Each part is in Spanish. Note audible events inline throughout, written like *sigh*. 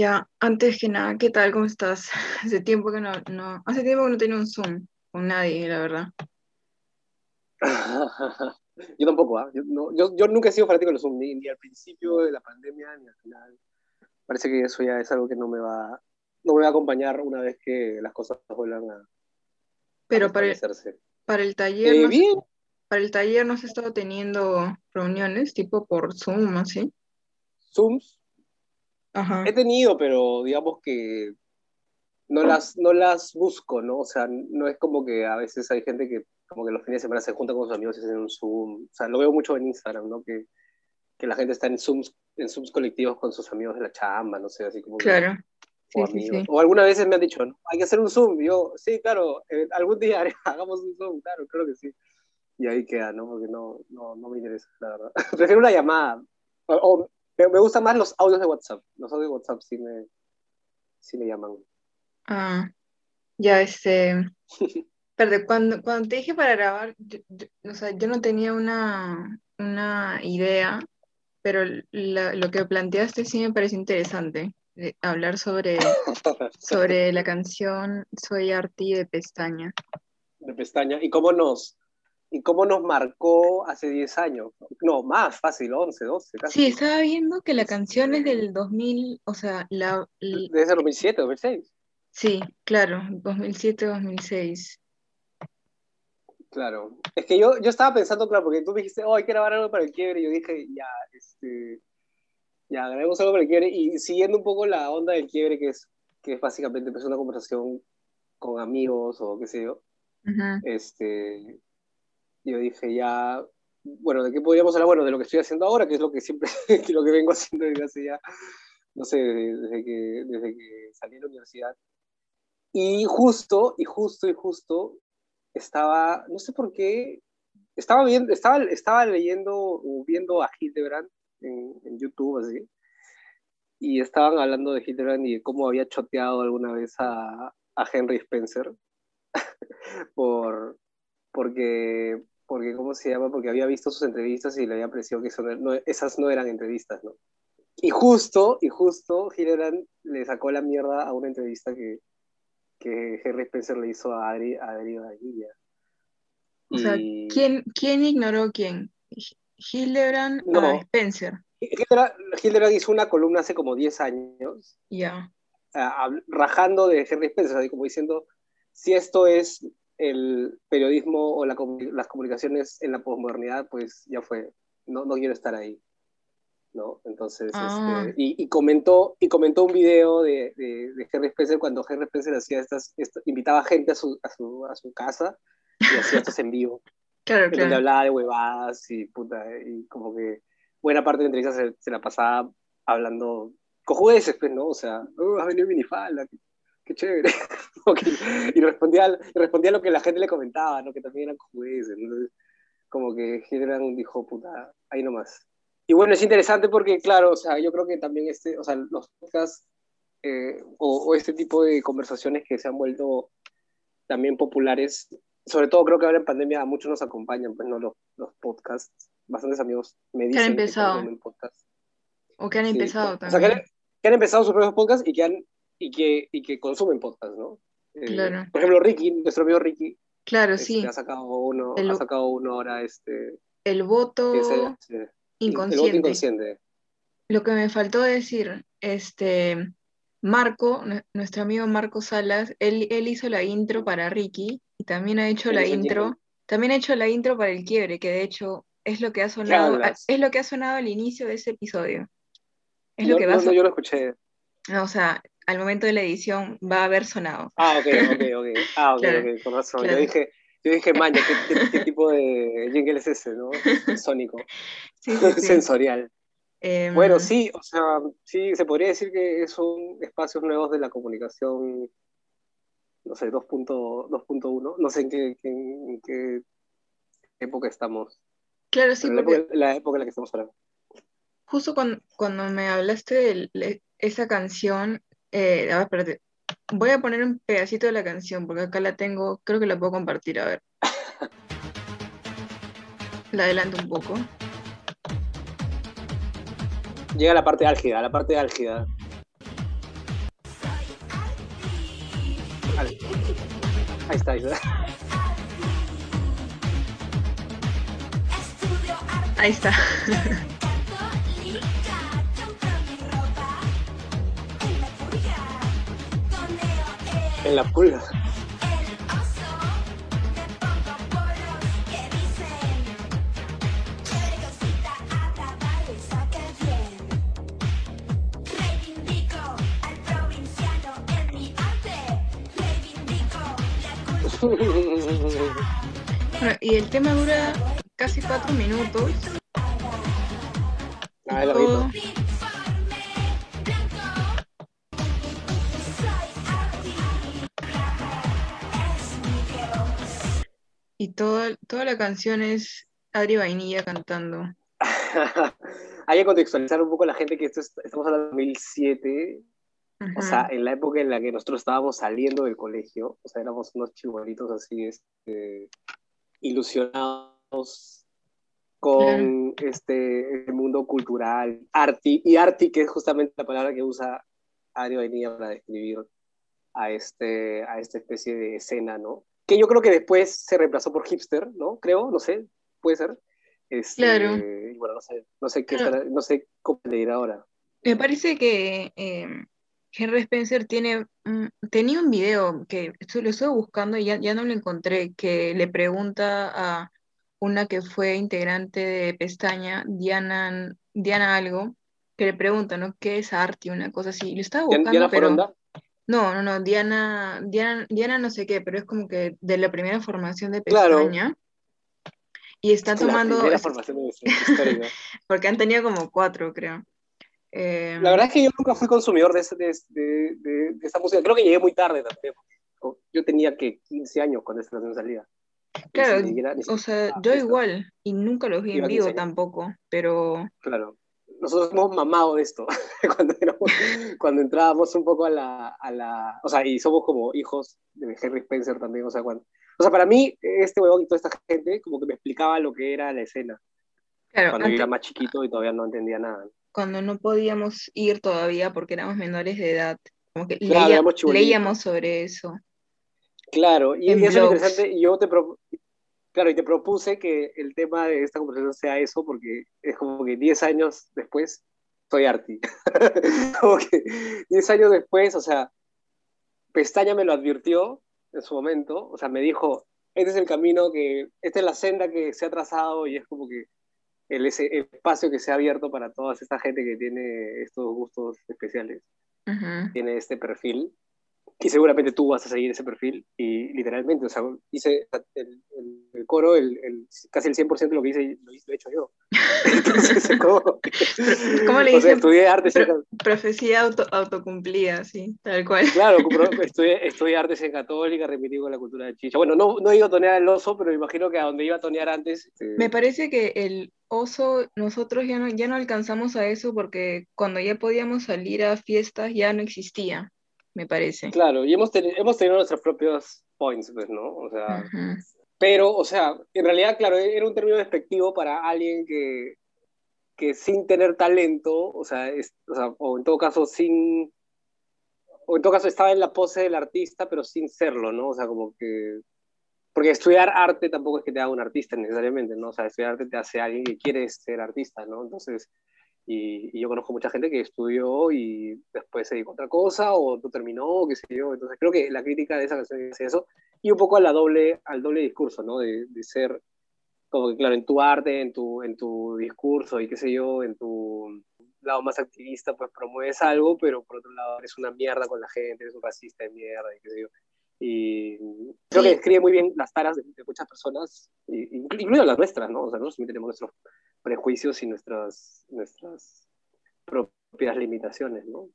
Ya, antes que nada, ¿qué tal? ¿Cómo estás? *laughs* Hace tiempo que no, no, hace tiempo que no tengo un Zoom con nadie, la verdad. *laughs* yo tampoco, ¿ah? yo, no- yo, yo nunca he sido fanático de los Zoom, ni, ni al principio de la pandemia, ni al final. Parece que eso ya es algo que no me va, no me va a acompañar una vez que las cosas vuelvan a, a Pero para el, para el taller, Eh, bien, para el taller no has estado teniendo reuniones, tipo por Zoom, así. Zooms Ajá. he tenido, pero digamos que no las, no las busco, ¿no? O sea, no es como que a veces hay gente que como que los fines de semana se junta con sus amigos y hacen un Zoom. O sea, lo veo mucho en Instagram, ¿no? Que, que la gente está en Zooms, en Zooms colectivos con sus amigos de la chamba, no sé, así como que- Claro. o Sí, sí, amigos. sí. O algunas veces me han dicho, ¿no? Hay que hacer un Zoom. Y yo, sí, claro, eh, algún día *laughs* hagamos un Zoom, claro, creo que sí. Y ahí queda, ¿no? Porque no, no, no me interesa, la verdad. *laughs* Prefiero una llamada. O, o me, me gustan más los audios de WhatsApp. Los audios de WhatsApp sí me, sí me llaman. Ah, ya, este. *laughs* Perdón, cuando, cuando te dije para grabar, yo, yo- o sea, yo no tenía una, una idea, pero la- lo que planteaste sí me parece interesante. de hablar sobre, *laughs* sobre la canción Soy Arti de Pestaña. de pestaña. ¿Y cómo nos, y cómo nos marcó hace 10 años? No, más, fácil, 11, 12, casi. Sí, estaba viendo que la canción es del 2000, o sea, la, l- Debe ser 2007, 2006. sí, claro, 2007-2006. Claro. Es que yo, yo estaba pensando, claro, porque tú me dijiste, oh, hay que grabar algo para el quiebre. Y yo dije, ya, este, ya, grabemos algo para el quiebre. Y siguiendo un poco la onda del quiebre, que es, que es básicamente pues, una conversación con amigos o qué sé yo, Ujú. este, yo dije, ya, bueno, ¿de qué podríamos hablar? Bueno, de lo que estoy haciendo ahora, que es lo que siempre, *laughs* que lo que vengo haciendo desde hace ya, no sé, desde, que, desde que salí de la universidad. Y justo, y justo, y justo, estaba, no sé por qué, estaba viendo, estaba, estaba leyendo o viendo a Hildebrand en, en YouTube, así, y estaban hablando de Hildebrand y de cómo había choteado alguna vez a, a Henry Spencer *laughs* por, porque, porque, ¿cómo se llama? Porque había visto sus entrevistas y le había parecido que eso no- no- esas no eran entrevistas, ¿no? Y justo, y justo, Hildebrand le sacó la mierda a una entrevista que, que Henry Spencer le hizo a Adri, a Adri Badilla. O sea, Y- ¿quién, quién ignoró quién? Hildebrand No. a Spencer. Hildebrand, Hildebrand hizo una columna hace como 10 años, Ya. ah, hab- rajando de Henry Spencer, así como diciendo, si esto es el periodismo o la las comunicaciones en la posmodernidad, pues ya fue, no, no quiero estar ahí. ¿no? Entonces, Ah. este, y, y comentó, y comentó un video de, de, de Henry Spencer cuando Henry Spencer hacía estas, esto- invitaba gente a su, a su, a su casa y hacía estos en vivo. *laughs* Claro, en donde claro. hablaba de huevadas y puta, y como que buena parte de la entrevista se, se la pasaba hablando cojudeces, pues, ¿no? O sea, "Oh, ha venido en minifalda, qué, chévere. *laughs* Que- y, respondía, y respondía a lo que la gente le comentaba, ¿no? Que también eran cojudeces. Entonces, como que Hildebrand dijo, puta, ahí nomás. Y bueno, es interesante porque, claro, o sea, yo creo que también este, o sea, los podcasts eh, o, o este tipo de conversaciones que se han vuelto también populares sobre todo creo que ahora en pandemia a muchos nos acompañan, pues, ¿no? Los, los podcasts. Bastantes amigos me dicen empezado. consumen podcasts. O que han Sí, empezado o sea, también. que han, que han empezado sus propios podcasts y que, han, y que, y que consumen podcasts, ¿no? Eh, Claro. Por ejemplo, Ricky, nuestro amigo Ricky, Claro, este, sí. ha sacado uno, El- ha sacado uno ahora, este, El voto es el, este, el voto inconsciente. inconsciente. Lo que me faltó decir, este, Marco, nu- nuestro amigo Marco Salas, él, él hizo la intro para Ricky y también ha hecho la intro, jingle. también ha hecho la intro para el quiebre, que de hecho es lo que ha sonado, es lo que ha sonado al inicio de ese episodio. Es No, lo que va a no, no, yo lo escuché. no, o sea, al momento de la edición va a haber sonado. Ah, ok, ok, ok. *laughs* Ah, ok, Claro, ok, con razón. claro. Yo dije, yo dije, maña, ¿qué, qué, qué tipo de jingle es ese, no? *laughs* Sónico, Sí, sí, sí. sensorial. Em, Bueno, sí, o sea, sí, se podría decir que son espacios nuevos de la comunicación, no sé, 2.1, 2.1, no sé en qué, en, en qué época estamos, Claro, sí, pero la porque época, la época en la que estamos hablando. justo cuando, cuando me hablaste de esa canción, eh, espérate. Voy a poner un pedacito de la canción porque acá la tengo. Creo que la puedo compartir, a ver. La adelanto un poco. Llega la parte álgida, la parte álgida. Ahí está. Ahí está. *laughs* En la pulga. Bueno, y el tema dura casi cuatro minutos. Ah, y todo- toda la canción es Adri Vainilla cantando. *laughs* Hay que contextualizar un poco a la gente que esto es- estamos hablando de 2007, o sea, en la época en la que nosotros estábamos saliendo del colegio, o sea, éramos unos chibolitos así, este, ilusionados con este, el mundo cultural, arti, y arti, que es justamente la palabra que usa Adri Vainilla para describir a, este, a esta especie de escena, ¿no? Que yo creo que después se reemplazó por hipster, ¿no? Creo, no sé, puede ser. Este, Claro. y bueno, no sé, no sé qué Claro. estará- no sé cómo le dirá ahora. Me parece que eh, Henry Spencer tiene, mm, tenía un video que lo estoy buscando y ya, ya no lo encontré, que le pregunta a una que fue integrante de Pestaña, Diana, Diana algo, que le pregunta, ¿no? ¿Qué es arte? Una cosa así. Lo estaba Diana buscando, pero Foronda, no, no, no, Diana, Diana, Diana no sé qué, pero es como que de la primera formación de Claro. Pestaña. Y están la tomando, primera formación de *laughs* porque han tenido como cuatro, creo. Eh, La verdad es que yo nunca fui consumidor de, ese- de, de, esa música. Creo que llegué muy tarde también. Yo tenía que 15 años cuando esta canción salía. Claro, ni siquiera- ni o sea, yo igual, y nunca los vi en vivo 15 años. tampoco, pero Claro. Nosotros hemos mamado de esto *laughs* cuando, éramos- cuando entrábamos un poco a la, a la. O sea, y somos como hijos de Henry Spencer también. O sea, cuando, o sea para mí, este huevón y toda esta gente, como que me explicaba lo que era la escena. claro, Cuando yo era más chiquito y todavía no entendía nada. cuando no podíamos ir todavía porque éramos menores de edad, como que Claro, leía- leíamos sobre eso. Claro, y En eso es interesante. Yo te, pro- claro, y te propuse que el tema de esta conversación sea eso, porque es como que 10 años después soy arti. *laughs* como que 10 años después, o sea, Pestaña me lo advirtió en su momento, o sea, me dijo, este es el camino que, esta es la senda que se ha trazado y es como que el, ese espacio que se ha abierto para toda esta gente que tiene estos gustos especiales Ujú. tiene este perfil y seguramente tú vas a seguir ese perfil y literalmente, o sea, hice el, el- el coro, el, casi el 100% de lo que hice lo, he hecho yo. *laughs* Entonces, ¿cómo, *laughs* ¿Cómo le *laughs* o sea, estudié artes en, Pro- profecía auto, autocumplida, sí, tal cual. claro, estudié, estudié artes en católica, repetí con la cultura de chicha. Bueno, no, no iba a tonear el oso, pero me imagino que a donde iba a tonear antes... este, Me parece que el oso, nosotros ya no, ya no alcanzamos a eso porque cuando ya podíamos salir a fiestas ya no existía, me parece. Claro, y hemos, teni- hemos tenido nuestros propios points, pues, ¿no? O sea, Ujú. Pero, o sea, en realidad, claro, era un término despectivo para alguien que, que sin tener talento, o sea, es- o sea, o en todo caso sin, o en todo caso estaba en la pose del artista, pero sin serlo, ¿no? O sea, como que, porque estudiar arte tampoco es que te haga un artista necesariamente, ¿no? O sea, estudiar arte te hace alguien que quiere ser artista, ¿no? Entonces, y, y yo conozco mucha gente que estudió y después se dedicó a otra cosa, o no terminó, o qué sé yo, entonces creo que la crítica de esa canción es eso, y un poco a la doble, al doble discurso, ¿no? De, de ser, como que claro, en tu arte, en tu, en tu discurso y qué sé yo, en tu lado más activista, pues promueves algo, pero por otro lado eres una mierda con la gente, eres un racista de mierda y qué sé yo. Y creo Sí. que describe muy bien las taras de, de muchas personas, incluidas las nuestras, ¿no? O sea, nosotros también tenemos nuestros prejuicios y nuestras, nuestras propias limitaciones, ¿no?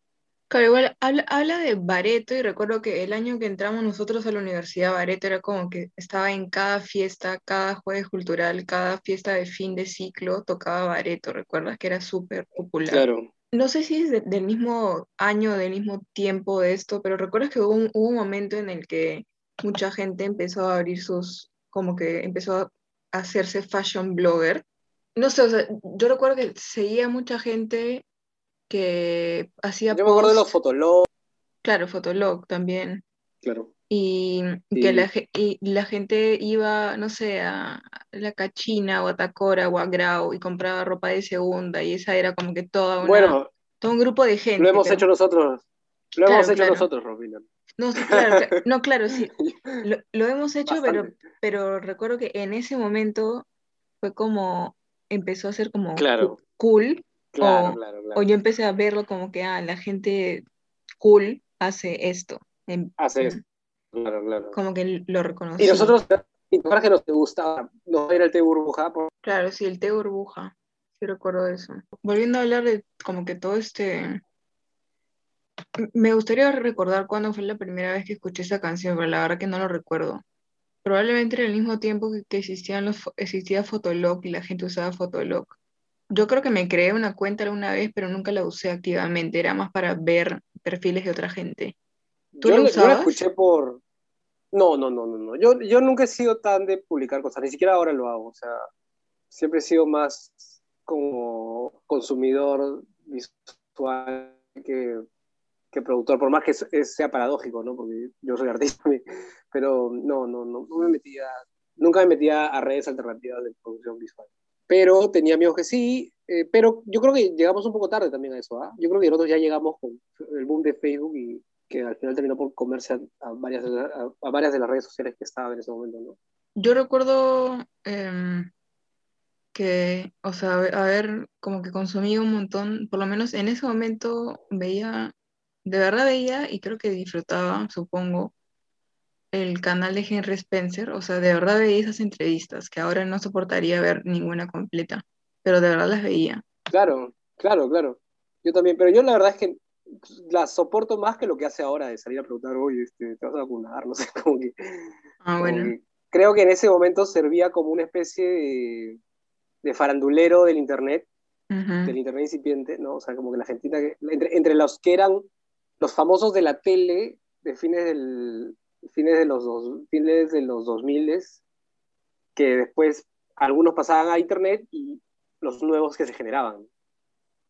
Claro, igual habla, habla de Bareto y recuerdo que el año que entramos nosotros a la universidad, Bareto era como que estaba en cada fiesta, cada jueves cultural, cada fiesta de fin de ciclo, tocaba Bareto, ¿recuerdas? Que era súper popular. Claro. No sé si es de- del mismo año, del mismo tiempo de esto, pero recuerdas que hubo un, hubo un momento en el que mucha gente empezó a abrir sus, como que empezó a hacerse fashion blogger. No sé, o sea, yo recuerdo que seguía mucha gente que hacía Yo me acuerdo de los posts fotologs, Claro, Fotolog también. claro. Y, que la, y la gente iba, no sé, a la Cachina o a Tacora o a Grau y compraba ropa de segunda y esa era como que toda una, Bueno, todo un grupo de gente. lo hemos pero- hecho nosotros. Lo Claro, hemos hecho claro. nosotros, Robina. No, sí, claro, cla- *laughs* no, claro, sí, lo, lo hemos hecho, pero, Bastante. pero recuerdo que en ese momento fue como, empezó a ser como Claro. cool, Claro, o, claro, o yo empecé a verlo como que, ah, la gente cool hace esto, Hace eso. Claro, claro. como que lo reconocí. Y nosotros, y que nos gustaba, no era el té burbuja, por- Claro, sí, el té burbuja, sí recuerdo eso. Volviendo a hablar de como que todo este... Me gustaría recordar cuándo fue la primera vez que escuché esa canción, pero la verdad que no lo recuerdo. Probablemente era el mismo tiempo que, que existían los, existía Fotolog y la gente usaba Fotolog. Yo creo que me creé una cuenta alguna vez, pero nunca la usé activamente, era más para ver perfiles de otra gente. ¿Tú yo, lo yo la usabas? escuché por... No, no, no, no, no. Yo, yo nunca he sido tan de publicar cosas, ni siquiera ahora lo hago. O sea, siempre he sido más como consumidor visual que, que productor, por más que es- es- sea paradójico, ¿no? Porque yo soy artista, *laughs* pero no, no, no, no me metía, nunca me metía a redes alternativas de producción visual. Pero tenía amigos que sí, eh, pero yo creo que llegamos un poco tarde también a eso, ¿ah? Yo creo que nosotros ya llegamos con el boom de Facebook y que al final terminó por comerse a, a varias, a, a varias de las redes sociales que estaban en ese momento, ¿no? Yo recuerdo em, que, o sea, haber- haber como que consumí un montón, por lo menos en ese momento veía, de verdad veía y creo que disfrutaba, supongo, el canal de Henry Spencer, o sea, de verdad veía esas entrevistas, que ahora no soportaría ver ninguna completa, pero de verdad las veía. Claro, claro, claro. Yo también, pero yo la verdad es que la soporto más que lo que hace ahora de salir a preguntar, oye, este, ¿te vas a vacunar? *laughs* No sé, como que, Ah, como bueno, que creo que en ese momento servía como una especie de, de farandulero del internet, ujú, del internet incipiente, ¿no? O sea, como que la Argentina, que- entre, entre los que eran los famosos de la tele de fines del fines de los dos, fines de los 2000 que después algunos pasaban a internet y los nuevos que se generaban.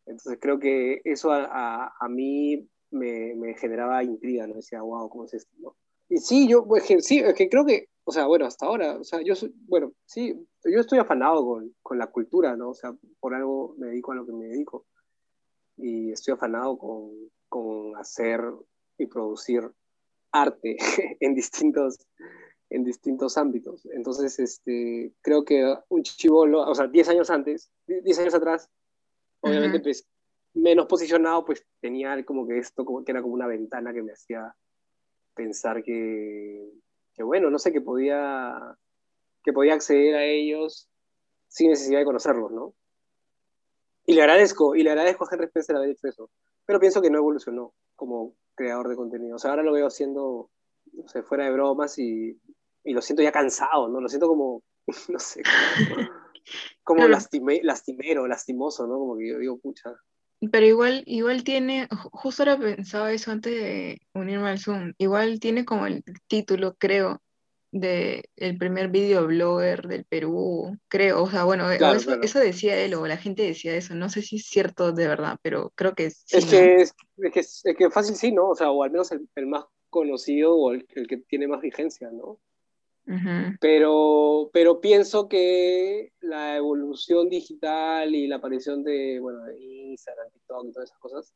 Entonces creo que eso a, a, a mí me, me, generaba intriga, ¿no? Decía, wow, ¿cómo es esto? ¿no? Y sí, yo, pues, que, sí, es que creo que, o sea, bueno, hasta ahora, o sea, yo soy, bueno, sí, yo estoy afanado con, con la cultura, ¿no? O sea, por algo me dedico a lo que me dedico. Y estoy afanado con, con hacer y producir arte *laughs* en distintos, en distintos ámbitos. Entonces, este, creo que un chivolo, o sea, 10 años antes, 10 años atrás, obviamente, uh -huh. pues, menos posicionado, pues tenía como que esto, como que era como una ventana que me hacía pensar que, que bueno, no sé, que podía, que podía acceder a ellos sin necesidad de conocerlos, ¿no? Y le agradezco, y le agradezco a Henry Spencer haber hecho eso, pero pienso que no evolucionó como creador de contenido. O sea, ahora lo veo haciendo, no sé, fuera de bromas y, y lo siento ya cansado, ¿no? Lo siento como, *laughs* no sé, como, como lastime, lastimero, lastimoso, ¿no? Como que yo digo, pucha. Pero igual, igual tiene, ju- justo ahora pensaba eso antes de unirme al Zoom, igual tiene como el título, creo, de el primer videoblogger del Perú, creo, o sea, bueno, Claro, eso, claro. eso decía él, o la gente decía eso, no sé si es cierto de verdad, pero creo que sí, Es ¿no? que, es, es que, es que fácil sí, ¿no? O sea, o al menos el, el más conocido o el, el que tiene más vigencia, ¿no? Pero, pero pienso que la evolución digital y la aparición de, bueno, de Instagram, TikTok y todas esas cosas,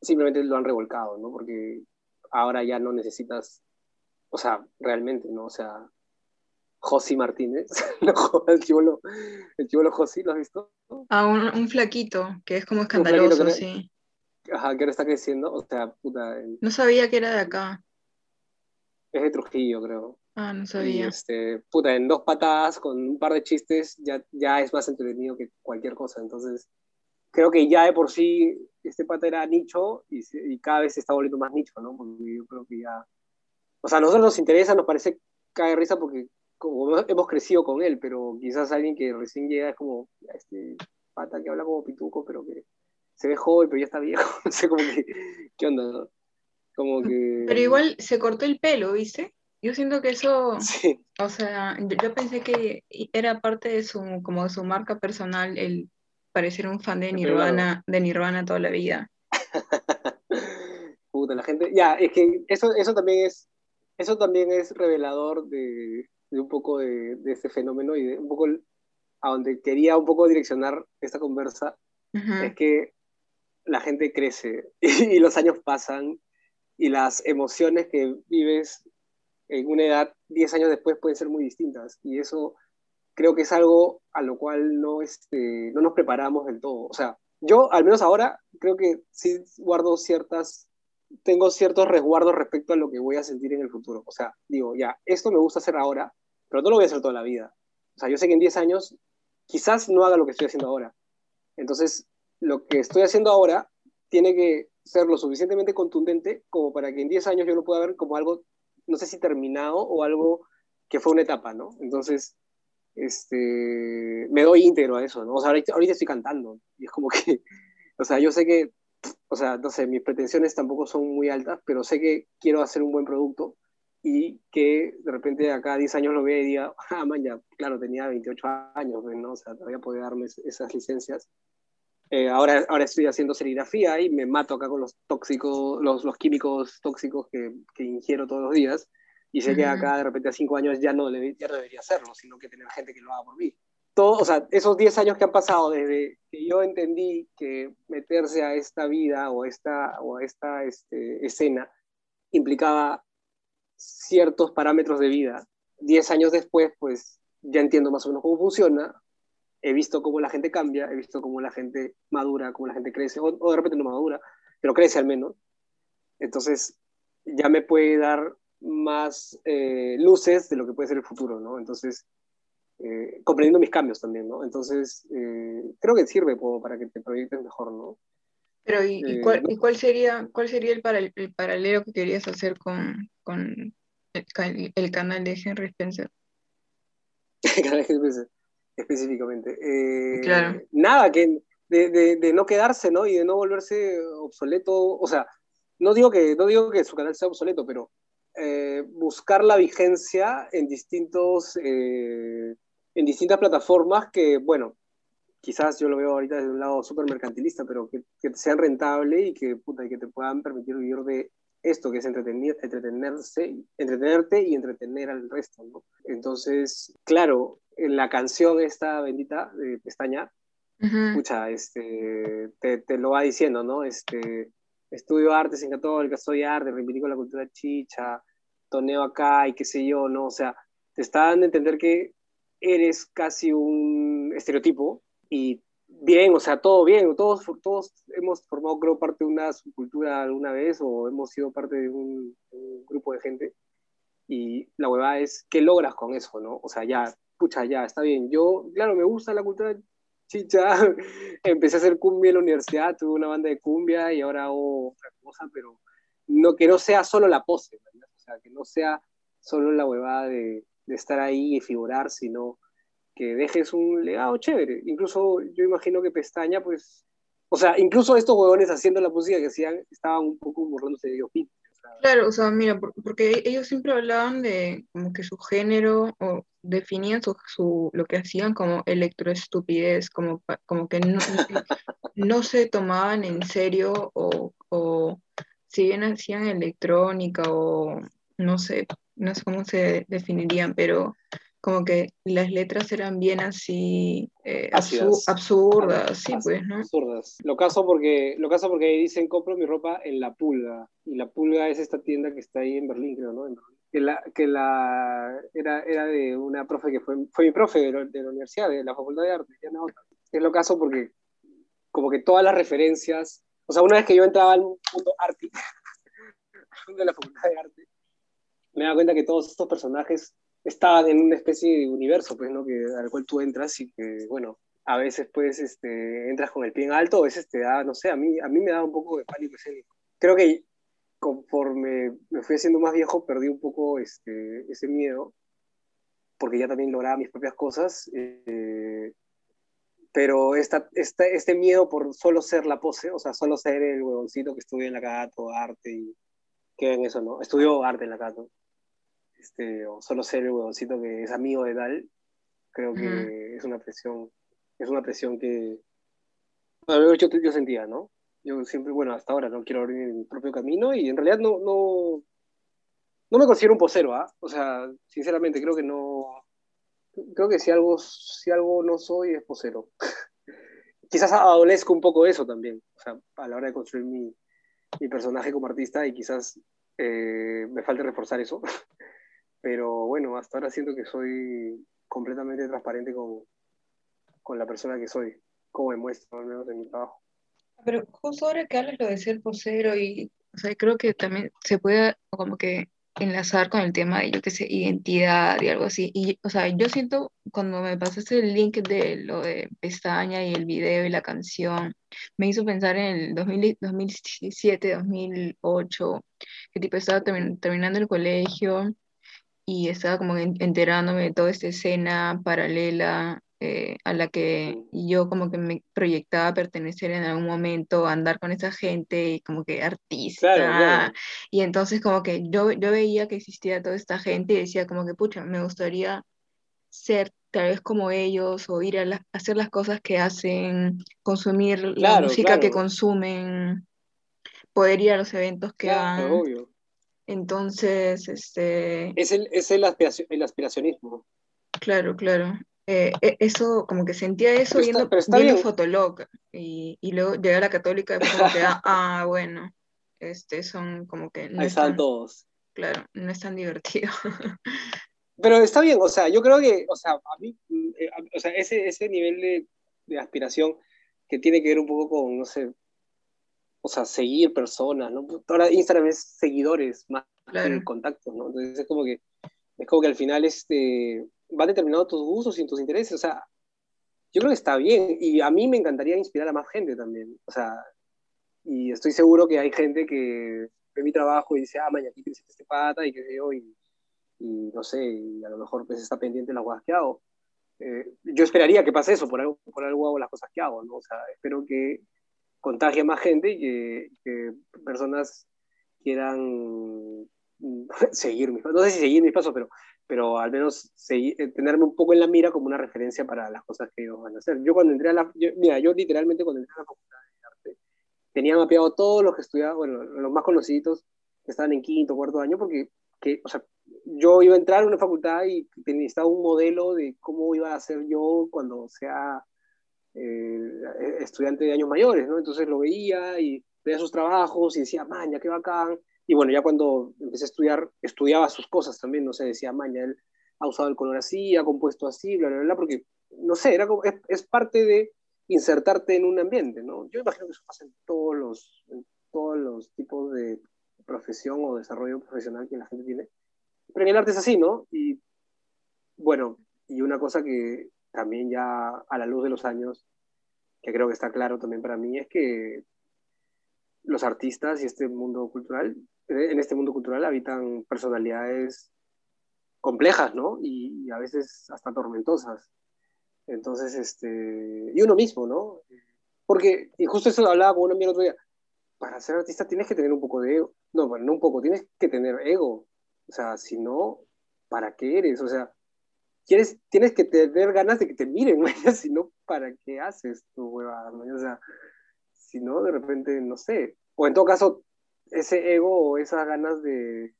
simplemente lo han revolcado, ¿no? Porque ahora ya no necesitas, o sea, realmente, ¿no? O sea, Josi Martínez, el chivolo, el chivolo Josi, ¿lo has visto? Ah, un, un flaquito, que es como escandaloso, que- sí. Ajá, que ahora está creciendo, o sea, puta, el- No sabía que era de acá. es de Trujillo, creo. Ah, no Y sabía. este, puta, en dos patadas, con un par de chistes, ya, ya es más entretenido que cualquier cosa. Entonces, creo que ya de por sí este pata era nicho y, y cada vez se está volviendo más nicho, ¿no? Porque yo creo que ya. O sea, a nosotros nos interesa, nos parece cae risa porque como hemos crecido con él, pero quizás alguien que recién llega es como este pata que habla como pituco, pero que se ve joven, pero ya está viejo. *laughs* No sé, como que, ¿qué onda? no? Como que. Pero igual se cortó el pelo, ¿viste? Yo siento que eso, Sí. o sea, yo, yo pensé que era parte de su, como de su marca personal, el parecer un fan de. Nirvana, de Nirvana toda la vida. *laughs* Puta, la gente. Ya, es que eso, eso también es. eso también es revelador de, de un poco de, de, este fenómeno y de un poco a donde quería un poco direccionar esta conversa, es que la gente crece *laughs* y, los años pasan y las emociones que vives en una edad 10 años después pueden ser muy distintas y eso creo que es algo a lo cual no, este, no nos preparamos del todo. O sea, yo al menos ahora creo que sí guardo ciertas, tengo ciertos resguardos respecto a lo que voy a sentir en el futuro. O sea, digo, ya, esto me gusta hacer ahora, pero no lo voy a hacer toda la vida. O sea, yo sé que en 10 años quizás no haga lo que estoy haciendo ahora. Entonces, lo que estoy haciendo ahora tiene que ser lo suficientemente contundente como para que en 10 años yo lo pueda ver como algo, no sé si terminado o algo que fue una etapa, ¿no? Entonces, este, me doy íntegro a eso, ¿no? O sea, ahorita, ahorita estoy cantando y es como que, *laughs* o sea, yo sé que, o sea, no sé, mis pretensiones tampoco son muy altas, pero sé que quiero hacer un buen producto y que de repente acá 10 años lo vea y diga, *laughs* ah, man, ya, claro, tenía 28 años, ¿no? O sea, todavía podía darme esas licencias. Eh, ahora, ahora estoy haciendo serigrafía y me mato acá con los tóxicos, los, los químicos tóxicos que, que, ingiero todos los días. Y sé que acá de repente a 5 años ya no, ya no debería hacerlo, sino que tener gente que lo haga por mí. Todo, o sea, esos 10 años que han pasado desde que yo entendí que meterse a esta vida o esta, o a esta este, escena implicaba ciertos parámetros de vida. Diez años después, pues ya entiendo más o menos cómo funciona, he visto cómo la gente cambia, he visto cómo la gente madura, cómo la gente crece, o, de repente no madura, pero crece al menos. Entonces, ya me puede dar más eh, luces de lo que puede ser el futuro, ¿no? Entonces, eh, comprendiendo mis cambios también, ¿no? Entonces, eh, creo que sirve como para que te proyectes mejor, ¿no? Pero ¿y, y, cuál, ¿y cuál, sería, cuál sería el, paralelo que querías hacer con, con el, el, canal de Henry Spencer? *laughs* el canal de Henry Spencer, específicamente. Eh, claro. Nada, que de, de, de, no quedarse, ¿no? Y de no volverse obsoleto, o sea, no digo que, no digo que su canal sea obsoleto, pero eh, buscar la vigencia en distintos... Eh, en distintas plataformas que, bueno, quizás yo lo veo ahorita desde un lado súper mercantilista, pero que, que, sean rentables y que, puta, y que te puedan permitir vivir de esto, que es entretener, entretenerse, entretenerte y entretener al resto, ¿no? Entonces, claro, en la canción esta bendita de Pestaña, uh este, te, te, lo va diciendo, ¿no? Este, estudio artes en Católica, soy arte, reivindico la cultura chicha, toneo acá y qué sé yo, ¿no? O sea, te está dando a entender que eres casi un estereotipo y bien, o sea, todo bien, todos, todos hemos formado, creo, parte de una subcultura alguna vez o hemos sido parte de un, un grupo de gente y la huevada es, ¿qué logras con eso, no? O sea, ya, pucha, ya, está bien. Yo, claro, me gusta la cultura chicha, *laughs* empecé a hacer cumbia en la universidad, tuve una banda de cumbia y ahora hago otra cosa, pero no, que no sea solo la pose, ¿verdad? O sea, que no sea solo la huevada de, estar ahí y figurar, sino que dejes un legado chévere. Incluso yo imagino que Pestaña, pues, o sea, incluso estos huevones haciendo la música que hacían estaban un poco burlándose de Dios. Claro, o sea, mira, porque ellos siempre hablaban de como que su género o definían su, su lo que hacían como electroestupidez, como, como que no, *laughs* no se tomaban en serio o, o si bien hacían electrónica o no sé, no sé cómo se definirían, pero como que las letras eran bien así eh, absurdas, sí, pues, ¿no? Absurdas. Lo caso porque lo caso porque dicen compro mi ropa en La Pulga y La Pulga es esta tienda que está ahí en Berlín, creo, ¿no? Que la, que la era, era de una profe que fue, fue mi profe de, de la universidad, de la Facultad de Arte, Es lo caso porque como que todas las referencias, o sea, una vez que yo entraba al mundo arte, *laughs* de la Facultad de Arte, me daba cuenta que todos estos personajes estaban en una especie de universo, pues, ¿no? Que, al cual tú entras y que, bueno, a veces, pues, este, entras con el pie en alto, a veces te da, no sé, a mí, a mí me da un poco de pánico escénico. Creo que conforme me fui haciendo más viejo, perdí un poco este, ese miedo, porque ya también lograba mis propias cosas, eh, pero esta, esta, este miedo por solo ser la pose, o sea, solo ser el huevoncito que estudia en la Cato, arte y que en eso, ¿no? Estudió arte en la Cato este, o solo ser el huevoncito que es amigo de tal, creo que es una presión, es una presión que, bueno, yo, yo sentía, ¿no? Yo siempre, bueno, hasta ahora no quiero abrir mi propio camino y en realidad no, no, no me considero un posero, ¿ah? O sea, sinceramente creo que no, creo que si algo, si algo no soy es posero. *laughs* quizás adolezco un poco eso también, o sea, a la hora de construir mi, mi personaje como artista y quizás eh, me falte reforzar eso. *laughs* Pero bueno, hasta ahora siento que soy completamente transparente con, con la persona que soy, como me muestro, al menos en mi trabajo. Pero justo ahora que hablas lo de ser posero y, o sea, creo que también se puede como que enlazar con el tema de, yo qué sé, identidad y algo así. Y, o sea, yo siento cuando me pasaste el link de lo de Pestaña y el video y la canción, me hizo pensar en el 2017, 2008, que tipo estaba terminando el colegio y estaba como enterándome de toda esta escena paralela eh, a la que yo como que me proyectaba pertenecer en algún momento, andar con esa gente y como que artista. Y entonces como que yo, yo veía que existía toda esta gente y decía como que, pucha, me gustaría ser tal vez como ellos o ir a, hacer las cosas que hacen, consumir la música que consumen, poder ir a los eventos que van. Entonces, este... Es el, es el, el aspiracionismo. Claro, claro. Eh, e, eso, como que sentía eso viendo, viendo Fotolog y, y, luego llegué a la católica y como que, ah, ah, bueno, este, son como que... No Ahí están todos. Claro, no es tan divertido. *laughs* Pero está bien, o sea, yo creo que, o sea, a mí, eh, o sea, ese, ese nivel de, de, aspiración que tiene que ver un poco con, no sé, o sea, seguir personas, ¿no? Ahora Instagram es seguidores más que contactos, ¿no? Entonces es como que, es como que al final, este, va determinado tus gustos y tus intereses. O sea, yo creo que está bien y a mí me encantaría inspirar a más gente también. O sea, y estoy seguro que hay gente que ve mi trabajo y dice, ah, mañana aquí tienes este pata y qué sé yo, y, no sé, y a lo mejor pues está pendiente de las cosas que hago. Eh, yo esperaría que pase eso, por algo, por algo hago las cosas que hago, ¿no? O sea, espero que contagie a más gente y que, que personas quieran *laughs* seguir mis pasos, no sé si seguir mis pasos, pero pero al menos seguir, eh, tenerme un poco en la mira como una referencia para las cosas que ellos van a hacer. Yo cuando entré a la, mira, yo literalmente cuando entré a la facultad de arte, tenía mapeado todos los que estudiaban, bueno, los más conocidos que estaban en quinto, cuarto año, porque, que, o sea, yo iba a entrar a una facultad y necesitaba un modelo de cómo iba a ser yo cuando sea eh, estudiante de años mayores, ¿no? Entonces lo veía y veía sus trabajos y decía, maña, qué bacán, y bueno, ya cuando empecé a estudiar, estudiaba sus cosas también, no sé, decía, maña, él ha usado el color así, ha compuesto así, bla, bla, bla, porque, no sé, era como, es, parte de insertarte en un ambiente, ¿no? Yo imagino que eso pasa en todos los, en todos los tipos de profesión o desarrollo profesional que la gente tiene. Pero en el arte es así, ¿no? Y bueno, y una cosa que también ya a la luz de los años, que creo que está claro también para mí, es que los artistas y este mundo cultural en este mundo cultural habitan personalidades complejas, ¿no? Y, a veces hasta tormentosas. Entonces, este, y uno mismo, ¿no? Porque, y justo eso hablaba con un amigo el otro día, para ser artista tienes que tener un poco de ego, no, bueno, no un poco, tienes que tener ego, o sea, si no, ¿para qué eres? O sea, quieres, tienes que tener ganas de que te miren, *laughs* ¿no? si no, ¿para qué haces tu huevada? ¿no? O sea, si no, de repente, no sé, o en todo caso, ese ego o esas ganas de,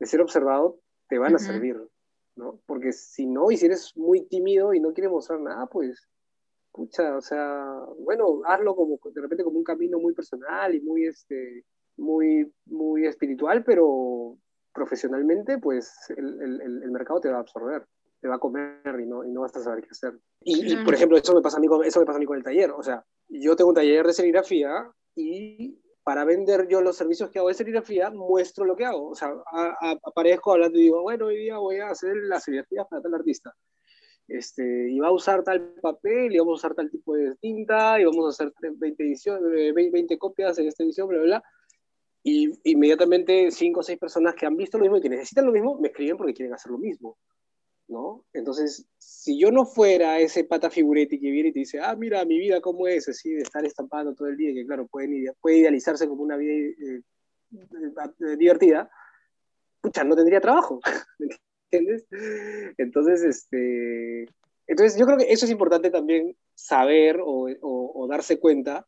ser observado te van a servir, ¿no? Porque si no, y si eres muy tímido y no quieres mostrar nada, pues, pucha, o sea, bueno, hazlo como de repente como un camino muy personal y muy, este, muy, muy espiritual, pero profesionalmente, pues el, mercado te va a absorber, te va a comer y no, y no vas a saber qué hacer. Y, por ejemplo, eso me, pasa a mí con, eso me pasa a mí con el taller, o sea, yo tengo un taller de serigrafía y para vender yo los servicios que hago de serigrafía, muestro lo que hago. O sea, aparezco hablando y digo, bueno, hoy día voy a hacer la serigrafía para tal artista. Este, y va a usar tal papel, y vamos a usar tal tipo de tinta, y vamos a hacer 20, ediciones, 20 copias en esta edición, bla, bla, bla. Y inmediatamente cinco o seis personas que han visto lo mismo y que necesitan lo mismo, me escriben porque quieren hacer lo mismo. ¿No? Entonces, si yo no fuera ese pata figuretti que viene y te dice, ah, mira, mi vida cómo es, así, de estar estampando todo el día, que claro, puede, puede idealizarse como una vida eh, eh, divertida, pucha, no tendría trabajo, *laughs* ¿me entiendes? Entonces, este, entonces yo creo que eso es importante también saber o, o, darse cuenta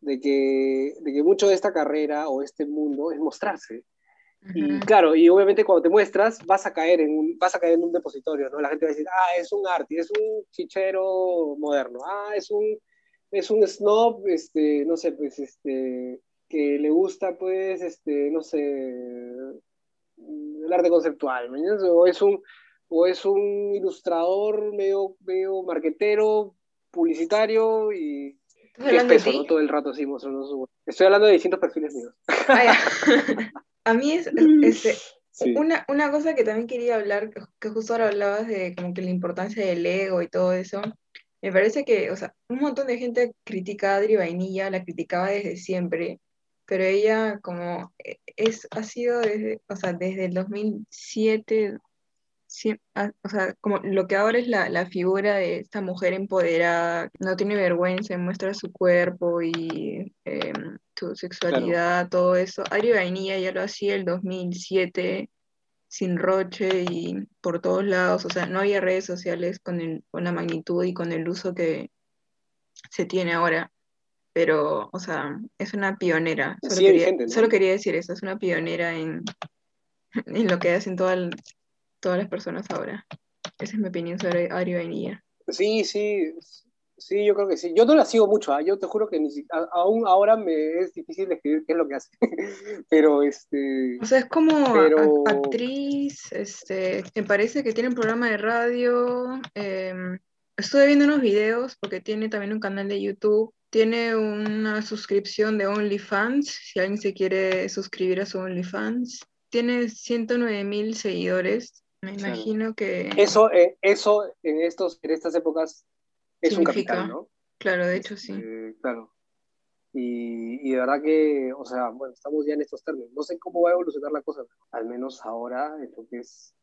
de que, de que mucho de esta carrera o este mundo es mostrarse. Y claro, y obviamente cuando te muestras vas a caer en un, vas a caer en un depositorio, ¿no? La gente va a decir, ah, es un arte, es un chichero moderno, ah, es un, es un snob, este, no sé, pues, este, que le gusta, pues, este, no sé, el arte conceptual, O es un, o es un ilustrador medio, medio marquetero, publicitario y es ¿no? Todo el rato así mostrando su... Estoy hablando de distintos perfiles míos. Ah, *laughs* *laughs* a mí es, este, una, una, cosa que también quería hablar, que justo ahora hablabas de como que la importancia del ego y todo eso. Me parece que, o sea, un montón de gente critica a Adri Vainilla, la criticaba desde siempre, pero ella como e, es, ha sido desde, o sea, desde el 2007, Ah, o sea, como lo que ahora es la, la, figura de esta mujer empoderada, no tiene vergüenza, muestra su cuerpo y em, su sexualidad, todo eso. Ari Vainilla ya lo hacía el 2007 sin roche y por todos lados, o sea, no había redes sociales con, el, con la magnitud y con el uso que se tiene ahora, pero, o sea, es una pionera. Solo, quería, solo quería decir eso, es una pionera en, en lo que hacen todo el, todas las personas ahora. Esa es mi opinión sobre Ari Vainilla. Sí, sí, sí, yo creo que sí. Yo no la sigo mucho, ¿ah? yo te juro que ni aún ahora me es difícil describir qué es lo que hace. *laughs* pero este. O sea, es como actriz, este, me parece que tiene un programa de radio. Em, estuve viendo unos videos porque tiene también un canal de YouTube. Tiene una suscripción de OnlyFans, si alguien se quiere suscribir a su OnlyFans. Tiene 109 mil seguidores me imagino que... Eso, eh, eso en, estos, en estas épocas es un capital, ¿no? Claro, de hecho sí. Este, claro. Y, y, de verdad que, o sea, bueno, estamos ya en estos términos. No sé cómo va a evolucionar la cosa, al menos ahora en lo que es,